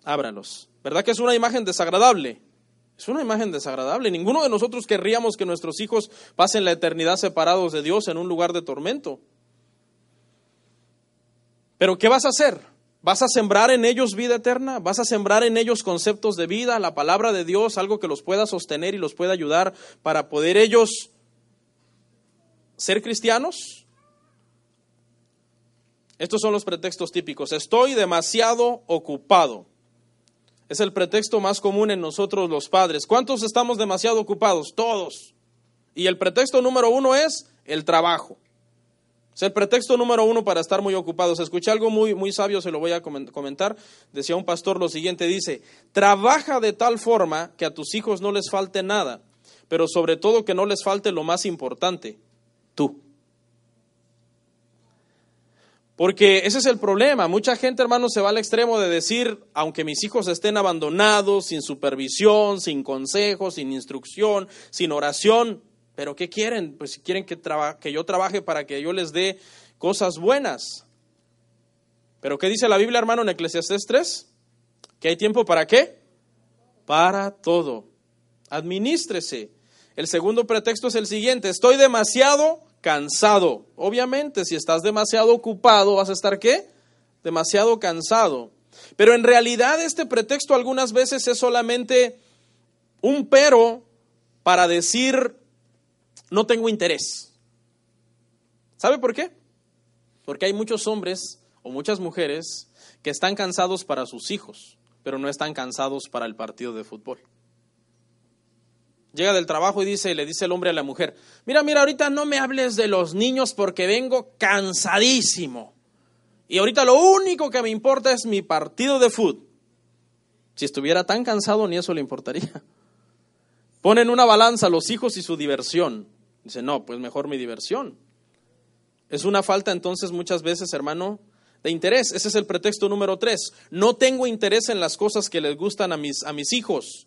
Ábralos. ¿Verdad que es una imagen desagradable? Es una imagen desagradable. Ninguno de nosotros querríamos que nuestros hijos pasen la eternidad separados de Dios en un lugar de tormento. Pero ¿qué vas a hacer? ¿Vas a sembrar en ellos vida eterna? ¿Vas a sembrar en ellos conceptos de vida, la palabra de Dios, algo que los pueda sostener y los pueda ayudar para poder ellos ser cristianos? Estos son los pretextos típicos. Estoy demasiado ocupado. Es el pretexto más común en nosotros los padres. ¿Cuántos estamos demasiado ocupados? Todos. Y el pretexto número uno es el trabajo. Es el pretexto número uno para estar muy ocupados. Escuché algo muy, muy sabio, se lo voy a comentar. Decía un pastor lo siguiente, dice, trabaja de tal forma que a tus hijos no les falte nada, pero sobre todo que no les falte lo más importante, tú. Porque ese es el problema. Mucha gente, hermano, se va al extremo de decir, aunque mis hijos estén abandonados, sin supervisión, sin consejo, sin instrucción, sin oración, pero ¿qué quieren? Pues quieren que, que yo trabaje para que yo les dé cosas buenas. Pero ¿qué dice la Biblia, hermano, en Eclesiastés 3? Que hay tiempo para qué? Para todo. Administrese. El segundo pretexto es el siguiente, estoy demasiado cansado. Obviamente, si estás demasiado ocupado, vas a estar qué? Demasiado cansado. Pero en realidad este pretexto algunas veces es solamente un pero para decir no tengo interés. ¿Sabe por qué? Porque hay muchos hombres o muchas mujeres que están cansados para sus hijos, pero no están cansados para el partido de fútbol. Llega del trabajo y dice, le dice el hombre a la mujer, mira, mira, ahorita no me hables de los niños porque vengo cansadísimo. Y ahorita lo único que me importa es mi partido de fútbol. Si estuviera tan cansado, ni eso le importaría. Ponen una balanza los hijos y su diversión. Dice, no, pues mejor mi diversión. Es una falta entonces muchas veces, hermano, de interés. Ese es el pretexto número tres. No tengo interés en las cosas que les gustan a mis, a mis hijos.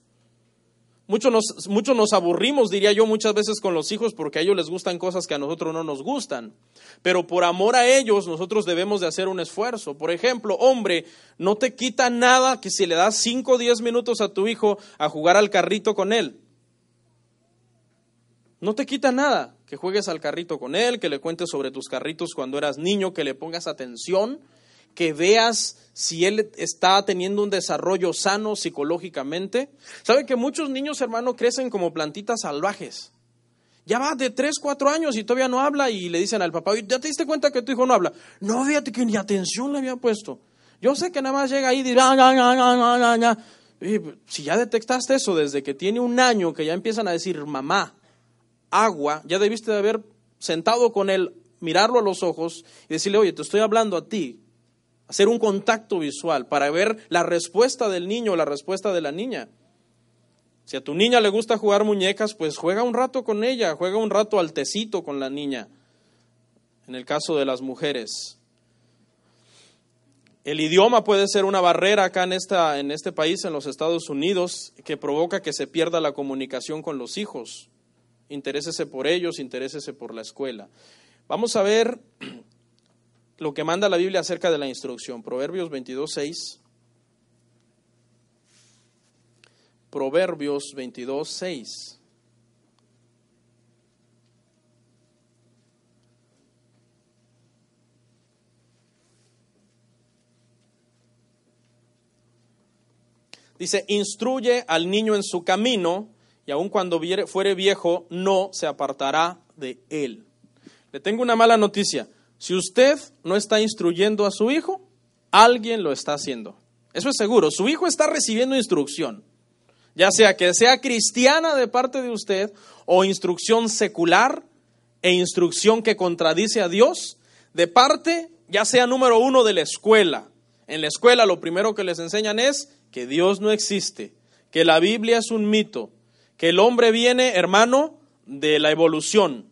Muchos nos, mucho nos aburrimos, diría yo, muchas veces con los hijos porque a ellos les gustan cosas que a nosotros no nos gustan. Pero por amor a ellos nosotros debemos de hacer un esfuerzo. Por ejemplo, hombre, no te quita nada que si le das 5 o 10 minutos a tu hijo a jugar al carrito con él. No te quita nada que juegues al carrito con él, que le cuentes sobre tus carritos cuando eras niño, que le pongas atención, que veas si él está teniendo un desarrollo sano psicológicamente. ¿Sabe que muchos niños, hermano, crecen como plantitas salvajes? Ya va de 3, 4 años y todavía no habla y le dicen al papá, ¿ya te diste cuenta que tu hijo no habla? No, fíjate que ni atención le había puesto. Yo sé que nada más llega ahí y dirá, si ya detectaste eso desde que tiene un año, que ya empiezan a decir mamá, agua, ya debiste de haber sentado con él, mirarlo a los ojos y decirle, oye, te estoy hablando a ti, hacer un contacto visual para ver la respuesta del niño o la respuesta de la niña. Si a tu niña le gusta jugar muñecas, pues juega un rato con ella, juega un rato al tecito con la niña, en el caso de las mujeres. El idioma puede ser una barrera acá en, esta, en este país, en los Estados Unidos, que provoca que se pierda la comunicación con los hijos interésese por ellos, interésese por la escuela. Vamos a ver (clears throat) lo que manda la Biblia acerca de la instrucción. Proverbios 22, 6. Proverbios 22, 6. Dice, instruye al niño en su camino y aun cuando fuere viejo, no se apartará de él. Le tengo una mala noticia. Si usted no está instruyendo a su hijo, alguien lo está haciendo. Eso es seguro. Su hijo está recibiendo instrucción. Ya sea que sea cristiana de parte de usted o instrucción secular e instrucción que contradice a Dios, de parte ya sea número uno de la escuela. En la escuela lo primero que les enseñan es que Dios no existe, que la Biblia es un mito, que el hombre viene, hermano, de la evolución.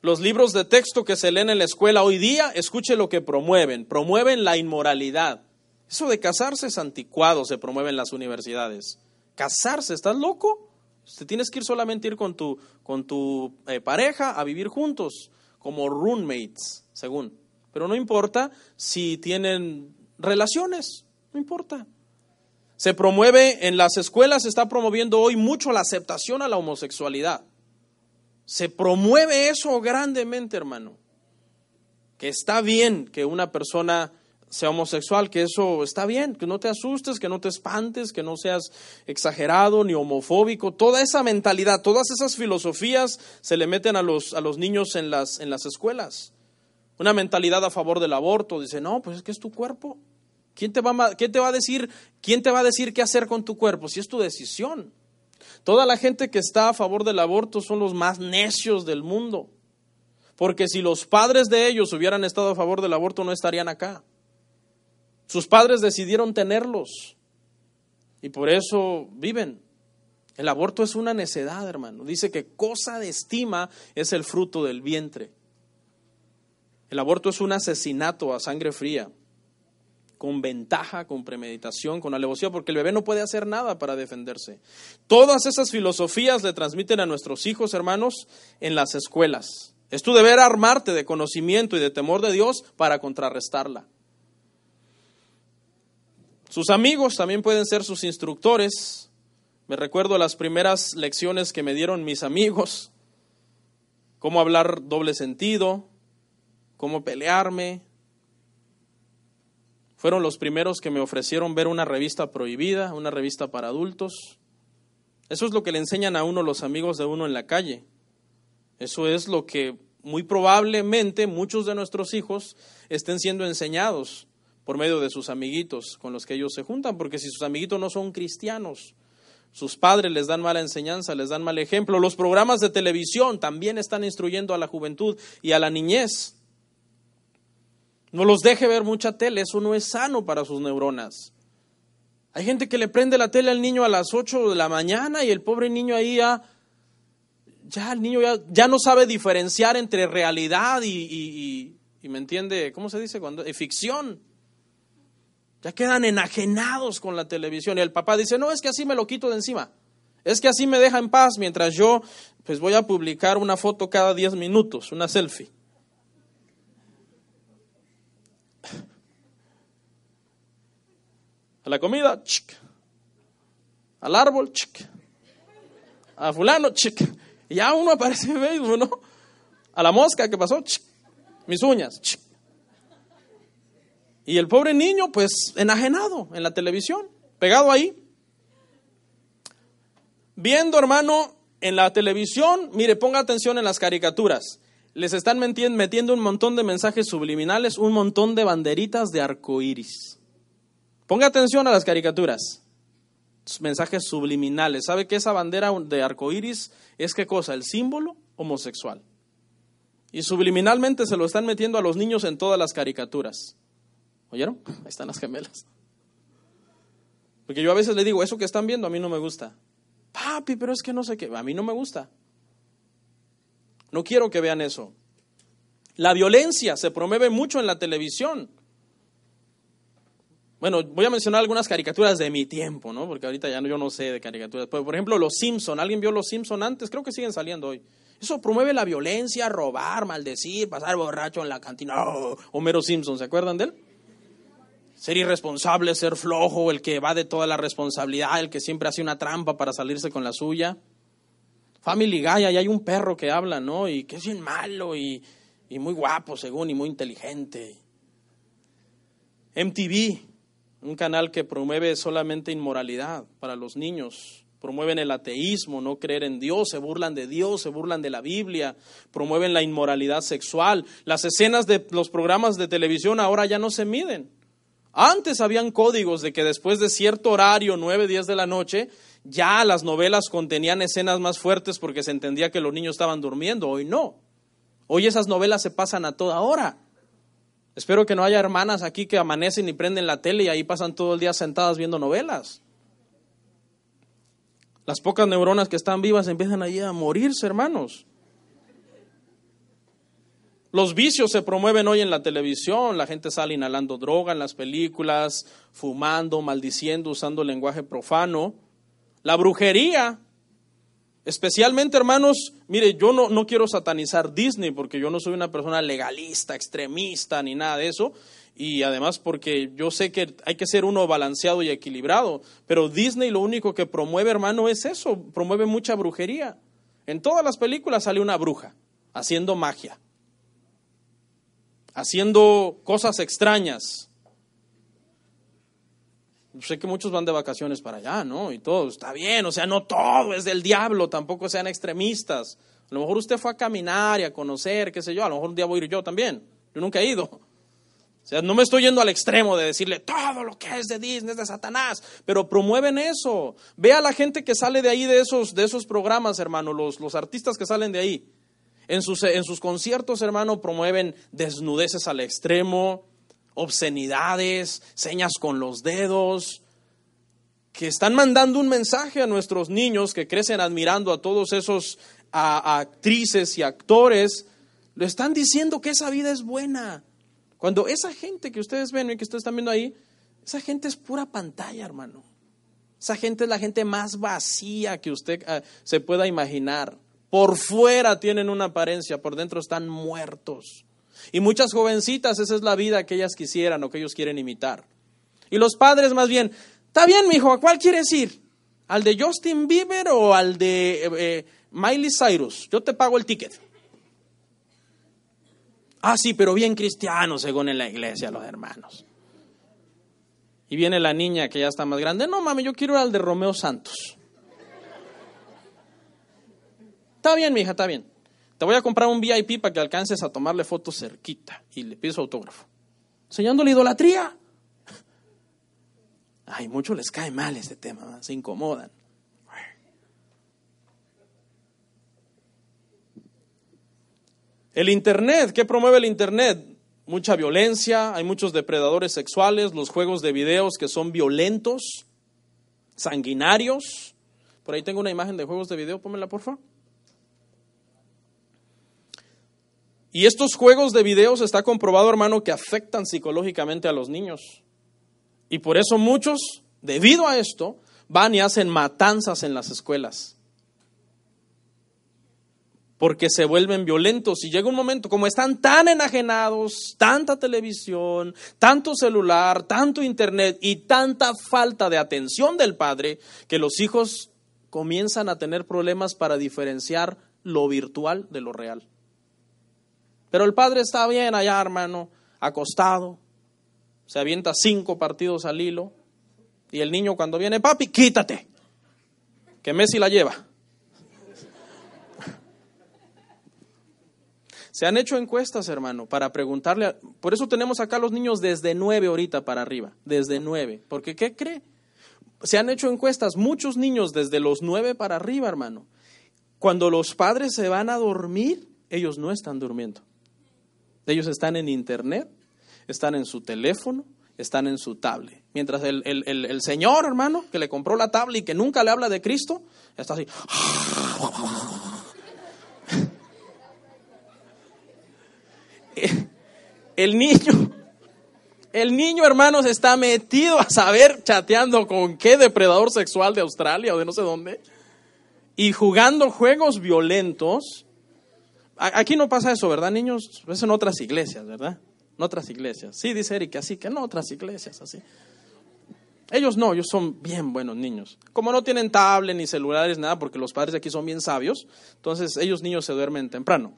los libros de texto que se leen en la escuela hoy día, escuche lo que promueven. Promueven la inmoralidad. Eso de casarse es anticuado, se promueve en las universidades. Casarse, ¿estás loco? Te tienes que ir solamente ir con tu, con tu eh, pareja a vivir juntos, como roommates, según. Pero no importa si tienen relaciones, no importa. Se promueve en las escuelas, se está promoviendo hoy mucho la aceptación a la homosexualidad. Se promueve eso grandemente, hermano. Que está bien que una persona sea homosexual, que eso está bien, que no te asustes, que no te espantes, que no seas exagerado ni homofóbico. Toda esa mentalidad, todas esas filosofías se le meten a los, a los niños en las, en las escuelas. Una mentalidad a favor del aborto, dice, no, pues es que es tu cuerpo. ¿Quién te, va, ¿Quién te va a decir, quién te va a decir qué hacer con tu cuerpo? Si es tu decisión. Toda la gente que está a favor del aborto son los más necios del mundo. Porque si los padres de ellos hubieran estado a favor del aborto, no estarían acá. Sus padres decidieron tenerlos y por eso viven. El aborto es una necedad, hermano. Dice que cosa de estima es el fruto del vientre. El aborto es un asesinato a sangre fría con ventaja, con premeditación, con alevosía, porque el bebé no puede hacer nada para defenderse. Todas esas filosofías le transmiten a nuestros hijos, hermanos, en las escuelas. Es tu deber armarte de conocimiento y de temor de Dios para contrarrestarla. Sus amigos también pueden ser sus instructores. Me recuerdo las primeras lecciones que me dieron mis amigos, cómo hablar doble sentido, cómo pelearme, fueron los primeros que me ofrecieron ver una revista prohibida, una revista para adultos. Eso es lo que le enseñan a uno los amigos de uno en la calle. Eso es lo que muy probablemente muchos de nuestros hijos estén siendo enseñados por medio de sus amiguitos con los que ellos se juntan, porque si sus amiguitos no son cristianos, sus padres les dan mala enseñanza, les dan mal ejemplo. Los programas de televisión también están instruyendo a la juventud y a la niñez. No los deje ver mucha tele, eso no es sano para sus neuronas. Hay gente que le prende la tele al niño a las 8 de la mañana y el pobre niño ahí ya, ya el niño ya, no sabe diferenciar entre realidad y, y, me entiende, ¿cómo se dice? cuando ficción. Ya quedan enajenados con la televisión y el papá dice, no, es que así me lo quito de encima. Es que así me deja en paz mientras yo pues voy a publicar una foto cada 10 minutos, una selfie. A la comida, chic. Al árbol, chic. A fulano, chic. Y ya uno aparece en Facebook, ¿no? A la mosca, ¿qué pasó? Chic. Mis uñas, chic. Y el pobre niño, pues, enajenado en la televisión, pegado ahí. Viendo, hermano, en la televisión, mire, ponga atención en las caricaturas. Les están metiendo un montón de mensajes subliminales, un montón de banderitas de arcoíris. Ponga atención a las caricaturas. Mensajes subliminales. ¿Sabe que esa bandera de arcoíris es qué cosa? El símbolo homosexual. Y subliminalmente se lo están metiendo a los niños en todas las caricaturas. ¿Oyeron? Ahí están las gemelas. Porque yo a veces le digo, eso que están viendo a mí no me gusta. Papi, pero es que no sé qué, a mí no me gusta. No quiero que vean eso. La violencia se promueve mucho en la televisión. Bueno, voy a mencionar algunas caricaturas de mi tiempo, ¿no? Porque ahorita ya no, yo no sé de caricaturas. por ejemplo, Los Simpson. ¿Alguien vio Los Simpson antes? Creo que siguen saliendo hoy. Eso promueve la violencia, robar, maldecir, pasar borracho en la cantina. Oh, Homero Simpson, ¿se acuerdan de él? Ser irresponsable, ser flojo, el que va de toda la responsabilidad, el que siempre hace una trampa para salirse con la suya. Family Guy, ahí hay un perro que habla, ¿no? Y que es bien malo y, y muy guapo, según, y muy inteligente. MTV, un canal que promueve solamente inmoralidad para los niños. Promueven el ateísmo, no creer en Dios, se burlan de Dios, se burlan de la Biblia, promueven la inmoralidad sexual. Las escenas de los programas de televisión ahora ya no se miden. Antes habían códigos de que después de cierto horario, 9, 10 de la noche, ya las novelas contenían escenas más fuertes porque se entendía que los niños estaban durmiendo. Hoy no. Hoy esas novelas se pasan a toda hora. Espero que no haya hermanas aquí que amanecen y prenden la tele y ahí pasan todo el día sentadas viendo novelas. Las pocas neuronas que están vivas empiezan allí a morirse, hermanos. Los vicios se promueven hoy en la televisión, la gente sale inhalando droga en las películas, fumando, maldiciendo, usando lenguaje profano. La brujería, especialmente hermanos, mire, yo no, no quiero satanizar Disney porque yo no soy una persona legalista, extremista, ni nada de eso, y además porque yo sé que hay que ser uno balanceado y equilibrado, pero Disney lo único que promueve, hermano, es eso, promueve mucha brujería. En todas las películas sale una bruja haciendo magia haciendo cosas extrañas. Sé que muchos van de vacaciones para allá, ¿no? Y todo, está bien, o sea, no todo es del diablo, tampoco sean extremistas. A lo mejor usted fue a caminar y a conocer, qué sé yo, a lo mejor un día voy a ir yo también. Yo nunca he ido. O sea, no me estoy yendo al extremo de decirle todo lo que es de Disney es de Satanás, pero promueven eso. Ve a la gente que sale de ahí de esos, de esos programas, hermano, los, los artistas que salen de ahí. En sus, en sus conciertos, hermano, promueven desnudeces al extremo, obscenidades, señas con los dedos, que están mandando un mensaje a nuestros niños que crecen admirando a todos esos actrices y actores. Le están diciendo que esa vida es buena. Cuando esa gente que ustedes ven y que ustedes están viendo ahí, esa gente es pura pantalla, hermano. Esa gente es la gente más vacía que usted ah, se pueda imaginar. Por fuera tienen una apariencia, por dentro están muertos. Y muchas jovencitas, esa es la vida que ellas quisieran o que ellos quieren imitar. Y los padres más bien, está bien, mi hijo, ¿a cuál quieres ir? ¿Al de Justin Bieber o al de eh, eh, Miley Cyrus? Yo te pago el ticket. Ah, sí, pero bien cristiano, según en la iglesia, los hermanos. Y viene la niña que ya está más grande. No, mami, yo quiero ir al de Romeo Santos. Está bien, mi hija, está bien. Te voy a comprar un VIP para que alcances a tomarle fotos cerquita y le pido su autógrafo. Enseñándole idolatría. (laughs) Ay, muchos les cae mal este tema, se incomodan. El Internet, ¿qué promueve el Internet? Mucha violencia, hay muchos depredadores sexuales, los juegos de videos que son violentos, sanguinarios. Por ahí tengo una imagen de juegos de video, pónmela por favor. Y estos juegos de videos está comprobado, hermano, que afectan psicológicamente a los niños. Y por eso muchos, debido a esto, van y hacen matanzas en las escuelas. Porque se vuelven violentos y llega un momento, como están tan enajenados, tanta televisión, tanto celular, tanto internet y tanta falta de atención del padre, que los hijos comienzan a tener problemas para diferenciar lo virtual de lo real. Pero el padre está bien allá, hermano, acostado, se avienta cinco partidos al hilo, y el niño cuando viene, papi, quítate, que Messi la lleva. (laughs) Se han hecho encuestas, hermano, para preguntarle, por eso tenemos acá los niños desde nueve ahorita para arriba, desde nueve, porque ¿qué cree? Se han hecho encuestas, muchos niños desde los nueve para arriba, hermano. Cuando los padres se van a dormir, ellos no están durmiendo. Ellos están en internet, están en su teléfono, están en su tablet. Mientras el, el, señor, hermano, que le compró la tablet y que nunca le habla de Cristo, está así. (laughs) El niño, el niño, hermanos, está metido a saber chateando con qué depredador sexual de Australia o de no sé dónde y jugando juegos violentos Aquí no pasa eso, ¿verdad, niños? Es en otras iglesias, ¿verdad? En otras iglesias. Sí, dice Eric, así que en otras iglesias, así. Ellos no, ellos son bien buenos niños. Como no tienen tablet ni celulares, nada, porque los padres de aquí son bien sabios, entonces ellos niños se duermen temprano.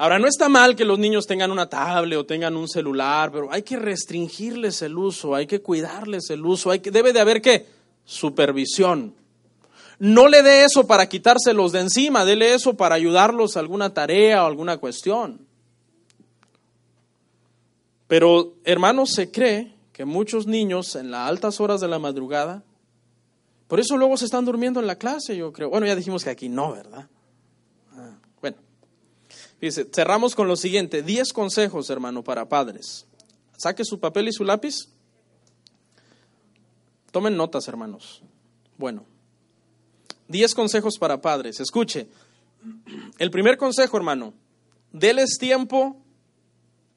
Ahora, no está mal que los niños tengan una tablet o tengan un celular, pero hay que restringirles el uso, hay que cuidarles el uso, hay que, debe de haber qué? Supervisión. No le dé eso para quitárselos de encima, dele eso para ayudarlos a alguna tarea o alguna cuestión. Pero, hermanos, se cree que muchos niños en las altas horas de la madrugada, por eso luego se están durmiendo en la clase, yo creo. Bueno, ya dijimos que aquí no, ¿verdad? Ah, bueno, fíjese, cerramos con lo siguiente, diez consejos, hermano, para padres. Saque su papel y su lápiz. Tomen notas, hermanos. Bueno. Diez consejos para padres. Escuche, El primer consejo, hermano, déles tiempo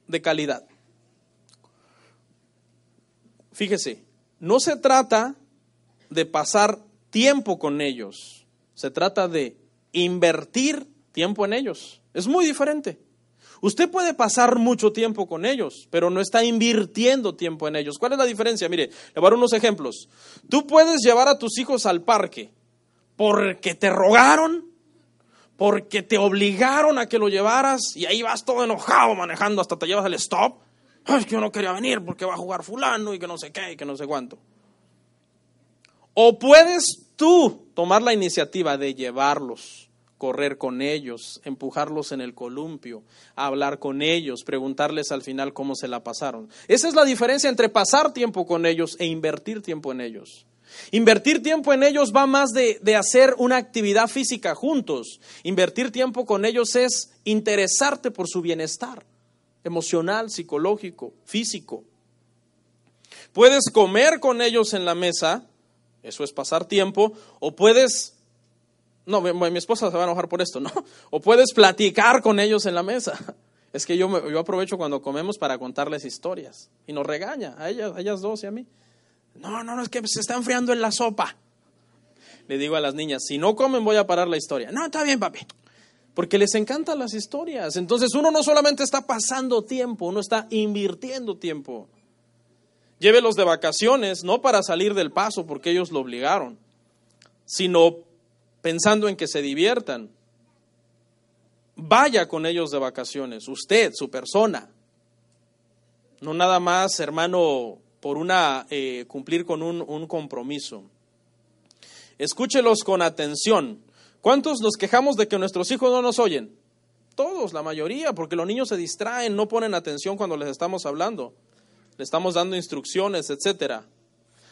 de calidad. Fíjese, no se trata de pasar tiempo con ellos, se trata de invertir tiempo en ellos. Es muy diferente. Usted puede pasar mucho tiempo con ellos, pero no está invirtiendo tiempo en ellos. ¿Cuál es la diferencia? Mire, le voy a dar unos ejemplos. Tú puedes llevar a tus hijos al parque porque te rogaron, porque te obligaron a que lo llevaras y ahí vas todo enojado manejando hasta te llevas el stop. Ay, que yo no quería venir porque va a jugar fulano y que no sé qué y que no sé cuánto. O puedes tú tomar la iniciativa de llevarlos, correr con ellos, empujarlos en el columpio, hablar con ellos, preguntarles al final cómo se la pasaron. Esa es la diferencia entre pasar tiempo con ellos e invertir tiempo en ellos. Invertir tiempo en ellos va más de, de, hacer una actividad física juntos. Invertir tiempo con ellos es interesarte por su bienestar emocional, psicológico, físico. Puedes comer con ellos en la mesa, eso es pasar tiempo, o puedes, no, mi, esposa se va a enojar por esto, ¿no? O puedes platicar con ellos en la mesa. (laughs) Es que yo, yo aprovecho cuando comemos para contarles historias y nos regaña a ellas, a ellas dos y a mí. No, no, no, es que se está enfriando en la sopa. Le digo a las niñas, si no comen voy a parar la historia. No, está bien, papi porque les encantan las historias. Entonces uno no solamente está pasando tiempo, uno está invirtiendo tiempo. Llévelos de vacaciones, no para salir del paso porque ellos lo obligaron, sino pensando en que se diviertan. Vaya con ellos de vacaciones, usted, su persona. No nada más, hermano, por una eh, cumplir con un, un compromiso. Escúchelos con atención. ¿Cuántos nos quejamos de que nuestros hijos no nos oyen? Todos, la mayoría, porque los niños se distraen, no ponen atención cuando les estamos hablando, le estamos dando instrucciones, etcétera.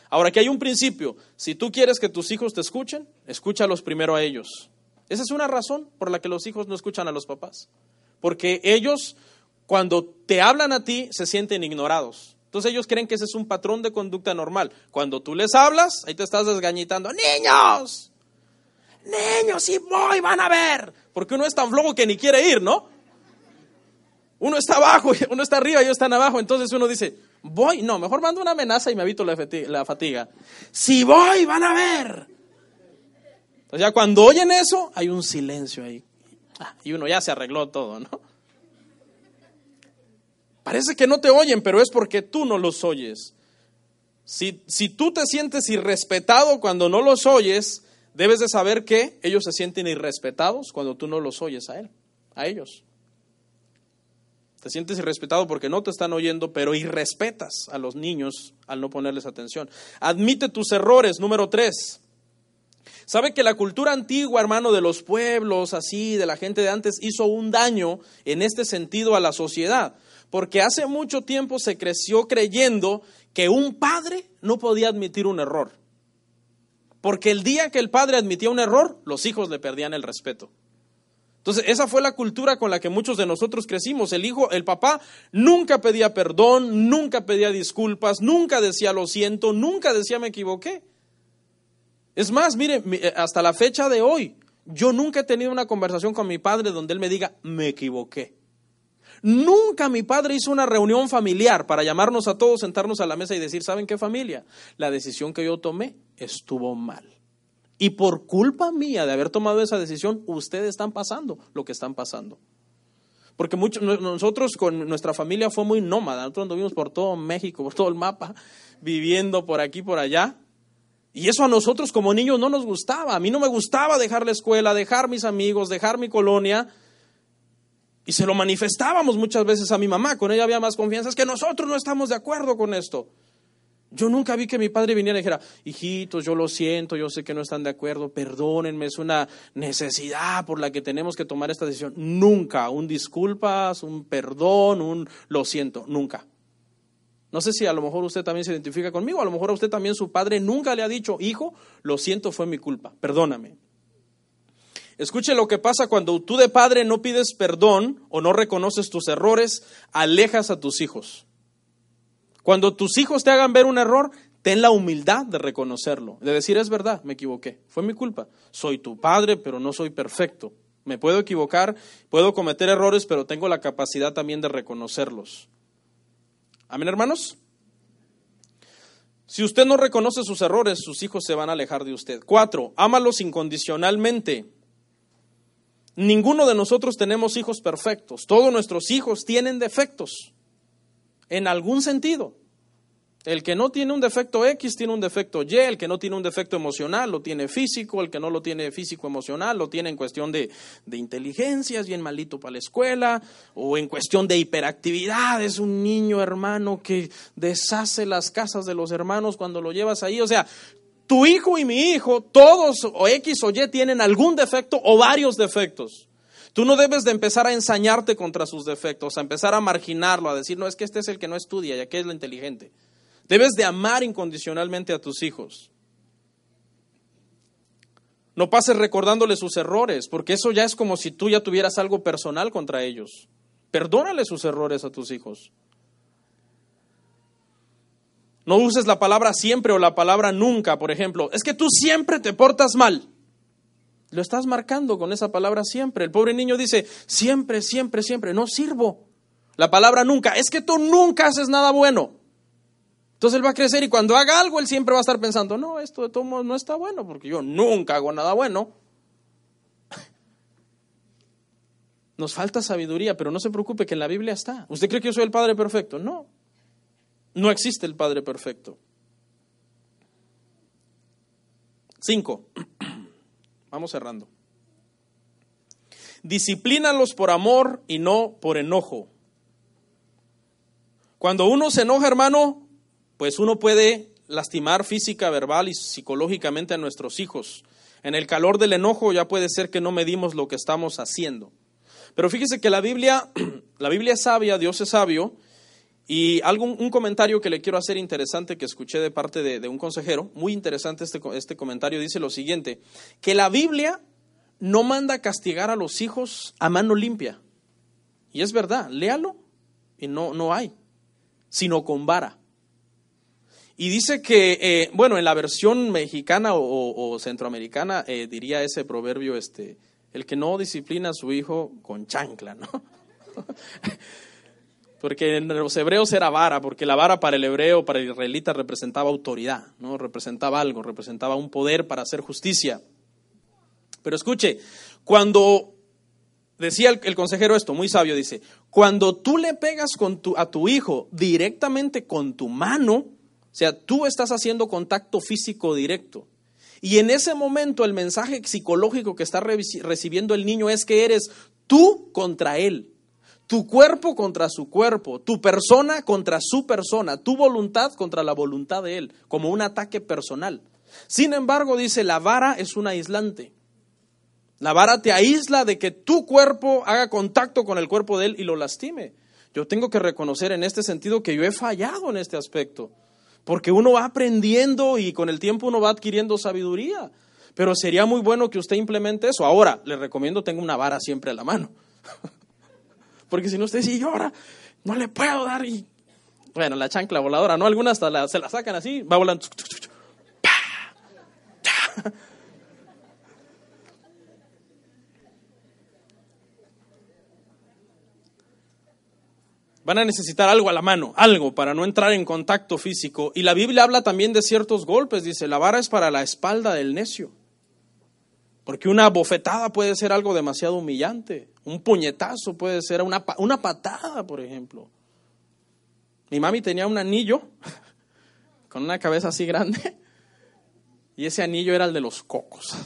Ahora, aquí hay un principio. Si tú quieres que tus hijos te escuchen, escúchalos primero a ellos. Esa es una razón por la que los hijos no escuchan a los papás. Porque ellos, cuando te hablan a ti, se sienten ignorados. Entonces ellos creen que ese es un patrón de conducta normal. Cuando tú les hablas, ahí te estás desgañitando. ¡Niños! niños, si voy, van a ver. Porque uno es tan flojo que ni quiere ir, ¿no? Uno está abajo, (laughs) uno está arriba y ellos están abajo. Entonces uno dice, voy, no, mejor mando una amenaza y me evito la fatiga. Si voy, van a ver. Entonces ya cuando oyen eso, hay un silencio ahí. Ah, y uno ya se arregló todo, ¿no? Parece que no te oyen, pero es porque tú no los oyes. Si, si tú te sientes irrespetado cuando no los oyes, Debes de saber que ellos se sienten irrespetados cuando tú no los oyes a él, a ellos. Te sientes irrespetado porque no te están oyendo, pero irrespetas a los niños al no ponerles atención. Admite tus errores, número tres. Sabe que la cultura antigua, hermano, de los pueblos, así, de la gente de antes, hizo un daño en este sentido a la sociedad. Porque hace mucho tiempo se creció creyendo que un padre no podía admitir un error. Porque el día que el padre admitía un error, los hijos le perdían el respeto. Entonces, esa fue la cultura con la que muchos de nosotros crecimos. El hijo, el papá nunca pedía perdón, nunca pedía disculpas, nunca decía lo siento, nunca decía me equivoqué. Es más, mire, eh, hasta la fecha de hoy, yo nunca he tenido una conversación con mi padre donde él me diga me equivoqué. Nunca mi padre hizo una reunión familiar para llamarnos a todos, sentarnos a la mesa y decir, ¿saben qué familia? La decisión que yo tomé estuvo mal. Y por culpa mía de haber tomado esa decisión, ustedes están pasando lo que están pasando. Porque muchos, nosotros con nuestra familia fue muy nómada, nosotros anduvimos por todo México, por todo el mapa, viviendo por aquí, por allá. Y eso a nosotros como niños no nos gustaba. A mí no me gustaba dejar la escuela, dejar mis amigos, dejar mi colonia y se lo manifestábamos muchas veces a mi mamá, con ella había más confianza, es que nosotros no estamos de acuerdo con esto. Yo nunca vi que mi padre viniera y dijera, hijitos, yo lo siento, yo sé que no están de acuerdo, perdónenme, es una necesidad por la que tenemos que tomar esta decisión. Nunca, un disculpas, un perdón, un lo siento, nunca. No sé si a lo mejor usted también se identifica conmigo, a lo mejor a usted también su padre nunca le ha dicho, hijo, lo siento, fue mi culpa, perdóname. Escuche lo que pasa cuando tú de padre no pides perdón o no reconoces tus errores, alejas a tus hijos. Cuando tus hijos te hagan ver un error, ten la humildad de reconocerlo, de decir es verdad, me equivoqué, fue mi culpa. Soy tu padre, pero no soy perfecto. Me puedo equivocar, puedo cometer errores, pero tengo la capacidad también de reconocerlos. Amén, hermanos. Si usted no reconoce sus errores, sus hijos se van a alejar de usted. Cuatro, ámalos incondicionalmente. Ninguno de nosotros tenemos hijos perfectos. Todos nuestros hijos tienen defectos, en algún sentido. El que no tiene un defecto X tiene un defecto Y, el que no tiene un defecto emocional lo tiene físico, el que no lo tiene físico emocional lo tiene en cuestión de, de inteligencia, es bien malito para la escuela, o en cuestión de hiperactividad, es un niño hermano que deshace las casas de los hermanos cuando lo llevas ahí. O sea, tu hijo y mi hijo, todos o X o Y tienen algún defecto o varios defectos. Tú no debes de empezar a ensañarte contra sus defectos, a empezar a marginarlo, a decir, no, es que este es el que no estudia y aquel es el inteligente. Debes de amar incondicionalmente a tus hijos. No pases recordándole sus errores, porque eso ya es como si tú ya tuvieras algo personal contra ellos. Perdónale sus errores a tus hijos. No uses la palabra siempre o la palabra nunca, por ejemplo. Es que tú siempre te portas mal. Lo estás marcando con esa palabra siempre. El pobre niño dice, siempre, siempre, siempre, no sirvo. La palabra nunca, es que tú nunca haces nada bueno. Entonces él va a crecer y cuando haga algo, él siempre va a estar pensando, no, esto de todo no está bueno, porque yo nunca hago nada bueno. (laughs) Nos falta sabiduría, pero no se preocupe que en la Biblia está. ¿Usted cree que yo soy el Padre perfecto? No. No existe el Padre perfecto. Cinco. (clears throat) Vamos cerrando. Disciplínalos por amor y no por enojo. Cuando uno se enoja, hermano, pues uno puede lastimar física, verbal y psicológicamente a nuestros hijos. En el calor del enojo ya puede ser que no medimos lo que estamos haciendo. Pero fíjese que la Biblia, (clears throat) la Biblia es sabia, Dios es sabio, y un comentario que le quiero hacer interesante que escuché de parte de, de un consejero, muy interesante este, este comentario, dice lo siguiente, que la Biblia no manda castigar a los hijos a mano limpia. Y es verdad, léalo y no, no hay, sino con vara. Y dice que, eh, bueno, en la versión mexicana o, centroamericana eh, diría ese proverbio, este, el que no disciplina a su hijo con chancla, ¿no? (laughs) porque en los hebreos era vara, porque la vara para el hebreo, para el israelita representaba autoridad, ¿no? Representaba algo, representaba un poder para hacer justicia. Pero escuche, cuando decía el, consejero esto, muy sabio, dice, cuando tú le pegas a tu hijo directamente con tu mano, o sea, tú estás haciendo contacto físico directo. Y en ese momento el mensaje psicológico que está recibiendo el niño es que eres tú contra él, tu cuerpo contra su cuerpo, tu persona contra su persona, tu voluntad contra la voluntad de él, como un ataque personal. Sin embargo, dice, la vara es un aislante. La vara te aísla de que tu cuerpo haga contacto con el cuerpo de él y lo lastime. Yo tengo que reconocer en este sentido que yo he fallado en este aspecto. Porque uno va aprendiendo y con el tiempo uno va adquiriendo sabiduría. Pero sería muy bueno que usted implemente eso. Ahora, le recomiendo tenga una vara siempre a la mano. (laughs) Porque si no, usted dice, llora, no le puedo dar. Y... Bueno, la chancla voladora, ¿no? Algunas hasta se la sacan así, va volando. Van a necesitar algo a la mano, algo para no entrar en contacto físico. Y la Biblia habla también de ciertos golpes. Dice, la vara es para la espalda del necio. Porque una bofetada puede ser algo demasiado humillante. Un puñetazo puede ser una, una patada, por ejemplo. Mi mami tenía un anillo (laughs) con una cabeza así grande. Y ese anillo era el de los cocos.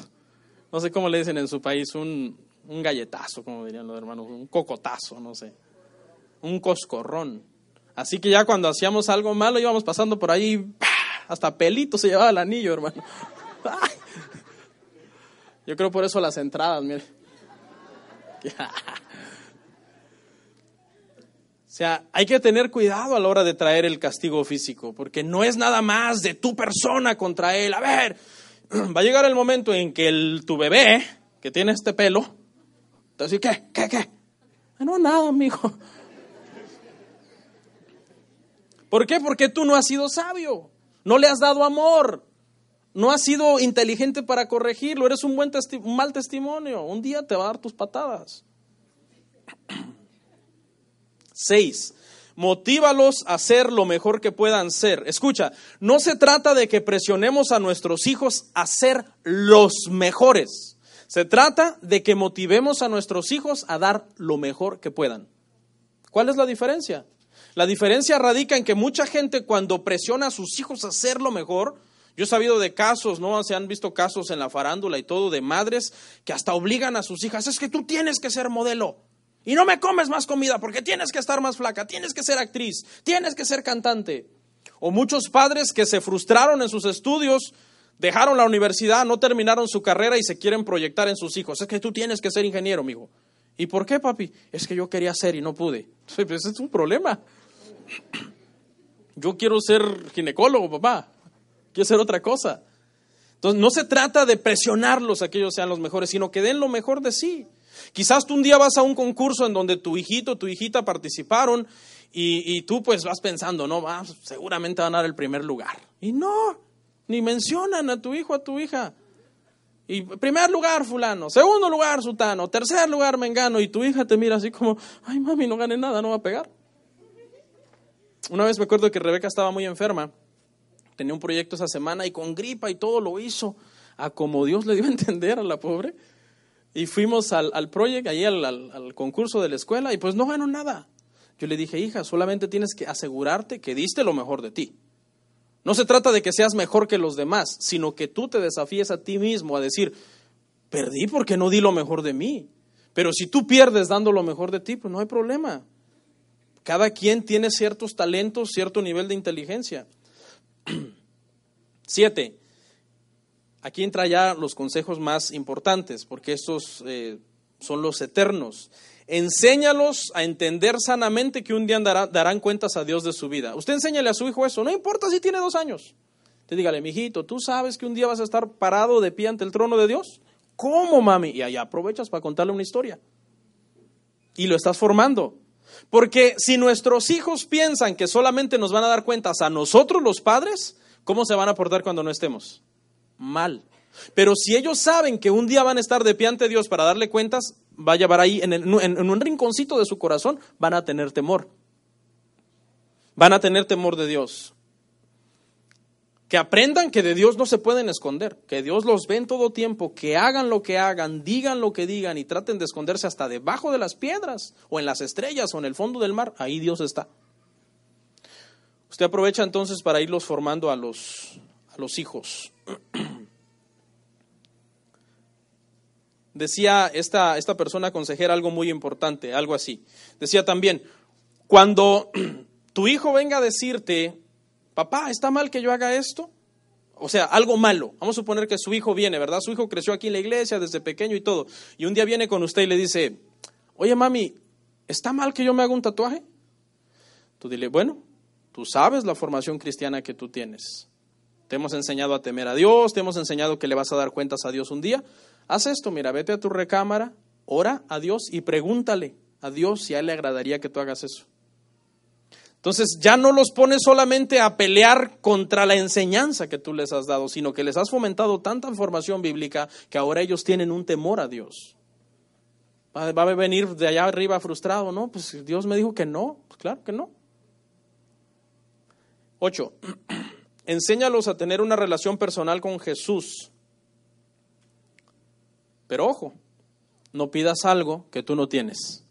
No sé cómo le dicen en su país, un, un galletazo, como dirían los hermanos, un cocotazo, no sé un coscorrón. Así que ya cuando hacíamos algo malo íbamos pasando por ahí, hasta pelito se llevaba el anillo, hermano. (laughs) Yo creo por eso las entradas, mire. (laughs) O sea, hay que tener cuidado a la hora de traer el castigo físico, porque no es nada más de tu persona contra él. A ver, (clears throat) va a llegar el momento en que tu bebé, que tiene este pelo, te va a decir, ¿qué? ¿Qué? ¿Qué? No, nada, amigo. ¿Por qué? Porque tú no has sido sabio, no le has dado amor. No has sido inteligente para corregirlo, eres un, buen un mal testimonio. Un día te va a dar tus patadas. (clears throat) Seis, motívalos a ser lo mejor que puedan ser. Escucha, no se trata de que presionemos a nuestros hijos a ser los mejores. Se trata de que motivemos a nuestros hijos a dar lo mejor que puedan. ¿Cuál es la diferencia? La diferencia radica en que mucha gente cuando presiona a sus hijos a hacer lo mejor, yo he sabido de casos, ¿no? Se han visto casos en la farándula y todo de madres que hasta obligan a sus hijas, es que tú tienes que ser modelo. Y no me comes más comida porque tienes que estar más flaca, tienes que ser actriz, tienes que ser cantante. O muchos padres que se frustraron en sus estudios, dejaron la universidad, no terminaron su carrera y se quieren proyectar en sus hijos. Es que tú tienes que ser ingeniero, amigo. ¿Y por qué, papi? Es que yo quería ser y no pude. (laughs) Ese es un problema. Yo quiero ser ginecólogo, papá. Quiero ser otra cosa. Entonces, no se trata de presionarlos a que ellos sean los mejores, sino que den lo mejor de sí. Quizás tú un día vas a un concurso en donde tu hijito, tu hijita participaron y, tú pues vas pensando, no, seguramente van a dar el primer lugar. Y no, ni mencionan a tu hijo, a tu hija. Y primer lugar fulano, segundo lugar sutano, tercer lugar mengano y tu hija te mira así como, ay mami, no gane nada, no va a pegar. Una vez me acuerdo que Rebeca estaba muy enferma, tenía un proyecto esa semana y con gripa y todo lo hizo a como Dios le dio a entender a la pobre. Y fuimos al, al proyecto, allí al, al, concurso de la escuela, y pues no ganó nada. Yo le dije, hija, solamente tienes que asegurarte que diste lo mejor de ti. No se trata de que seas mejor que los demás, sino que tú te desafíes a ti mismo a decir, perdí porque no di lo mejor de mí. Pero si tú pierdes dando lo mejor de ti, pues no hay problema. Cada quien tiene ciertos talentos, cierto nivel de inteligencia. (clears throat) Siete, Aquí entra ya los consejos más importantes, porque estos eh, son los eternos. Enséñalos a entender sanamente que un día darán cuentas a Dios de su vida. Usted enséñale a su hijo eso, no importa si tiene dos años. Te dígale, mijito, ¿tú sabes que un día vas a estar parado de pie ante el trono de Dios? ¿Cómo, mami? Y ahí aprovechas para contarle una historia. Y lo estás formando. Porque si nuestros hijos piensan que solamente nos van a dar cuentas a nosotros los padres, ¿cómo se van a portar cuando no estemos? mal. Pero si ellos saben que un día van a estar de pie ante Dios para darle cuentas, va a llevar ahí en, en, un rinconcito de su corazón, van a tener temor. Van a tener temor de Dios. Que aprendan que de Dios no se pueden esconder, que Dios los ve en todo tiempo, que hagan lo que hagan, digan lo que digan y traten de esconderse hasta debajo de las piedras o en las estrellas o en el fondo del mar, ahí Dios está. Usted aprovecha entonces para irlos formando a los, a los hijos. (clears throat) Decía esta, esta persona consejera algo muy importante, algo así. Decía también, cuando (clears throat) tu hijo venga a decirte, papá, ¿está mal que yo haga esto? O sea, algo malo. Vamos a suponer que su hijo viene, ¿verdad? Su hijo creció aquí en la iglesia desde pequeño y todo. Y un día viene con usted y le dice, oye mami, ¿está mal que yo me haga un tatuaje? Tú dile, bueno, tú sabes la formación cristiana que tú tienes. Te hemos enseñado a temer a Dios, te hemos enseñado que le vas a dar cuentas a Dios un día. Haz esto, mira, vete a tu recámara, ora a Dios y pregúntale a Dios si a Él le agradaría que tú hagas eso. Entonces ya no los pones solamente a pelear contra la enseñanza que tú les has dado, sino que les has fomentado tanta información bíblica que ahora ellos tienen un temor a Dios. Va a venir de allá arriba frustrado, ¿no? Pues Dios me dijo que no, pues claro que no. Ocho, (clears throat) enséñalos a tener una relación personal con Jesús pero ojo, no pidas algo que tú no tienes.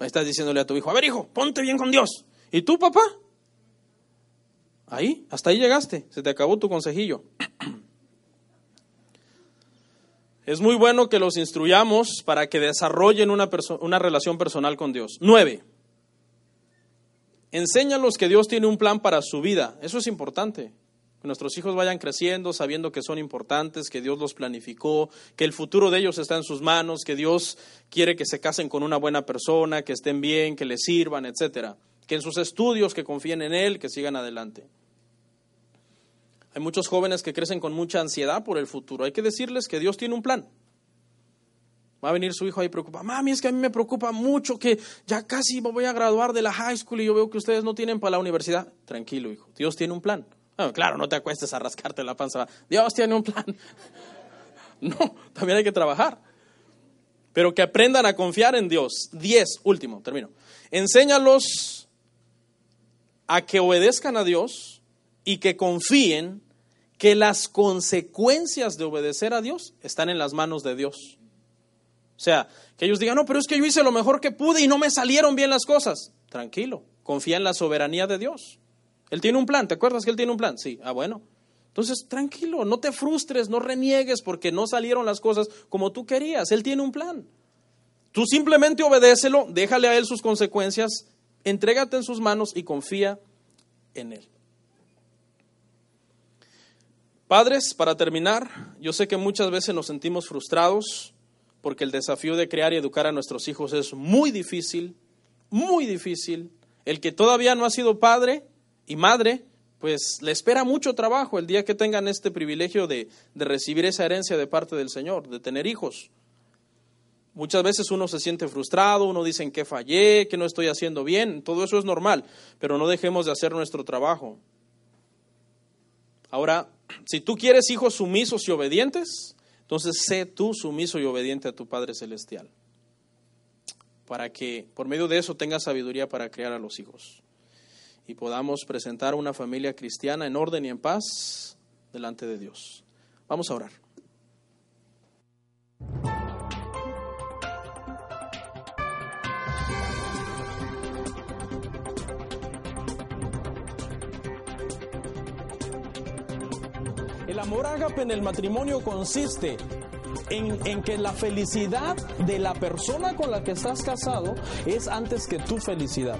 Estás diciéndole a tu hijo, a ver hijo, ponte bien con Dios. ¿Y tú, papá? Ahí, hasta ahí llegaste, se te acabó tu consejillo. (clears throat) Es muy bueno que los instruyamos para que desarrollen una, una relación personal con Dios. Nueve, enséñalos que Dios tiene un plan para su vida. Eso es importante que nuestros hijos vayan creciendo sabiendo que son importantes, que Dios los planificó, que el futuro de ellos está en sus manos, que Dios quiere que se casen con una buena persona, que estén bien, que les sirvan, etcétera. Que en sus estudios que confíen en Él, que sigan adelante. Hay muchos jóvenes que crecen con mucha ansiedad por el futuro. Hay que decirles que Dios tiene un plan. Va a venir su hijo ahí preocupado. Mami, es que a mí me preocupa mucho que ya casi me voy a graduar de la high school y yo veo que ustedes no tienen para la universidad. Tranquilo, hijo. Dios tiene un plan. Ah, claro, no te acuestes a rascarte la panza. Dios tiene un plan. (laughs) No, también hay que trabajar. Pero que aprendan a confiar en Dios. Diez, último, termino. Enséñalos a que obedezcan a Dios y que confíen que las consecuencias de obedecer a Dios están en las manos de Dios. O sea, que ellos digan, no, pero es que yo hice lo mejor que pude y no me salieron bien las cosas. Tranquilo, confía en la soberanía de Dios. Él tiene un plan, ¿te acuerdas que Él tiene un plan? Sí, ah, bueno. Entonces, tranquilo, no te frustres, no reniegues porque no salieron las cosas como tú querías. Él tiene un plan. Tú simplemente obedécelo, déjale a Él sus consecuencias, entrégate en sus manos y confía en Él. Padres, para terminar, yo sé que muchas veces nos sentimos frustrados porque el desafío de crear y educar a nuestros hijos es muy difícil, muy difícil. El que todavía no ha sido padre y madre, pues le espera mucho trabajo el día que tengan este privilegio de, de recibir esa herencia de parte del Señor, de tener hijos. Muchas veces uno se siente frustrado, uno dice que fallé, que no estoy haciendo bien, todo eso es normal, pero no dejemos de hacer nuestro trabajo. Ahora, si tú quieres hijos sumisos y obedientes, entonces sé tú sumiso y obediente a tu Padre Celestial, para que por medio de eso tengas sabiduría para criar a los hijos y podamos presentar una familia cristiana en orden y en paz delante de Dios. Vamos a orar. El amor ágape en el matrimonio consiste en, en, que la felicidad de la persona con la que estás casado es antes que tu felicidad.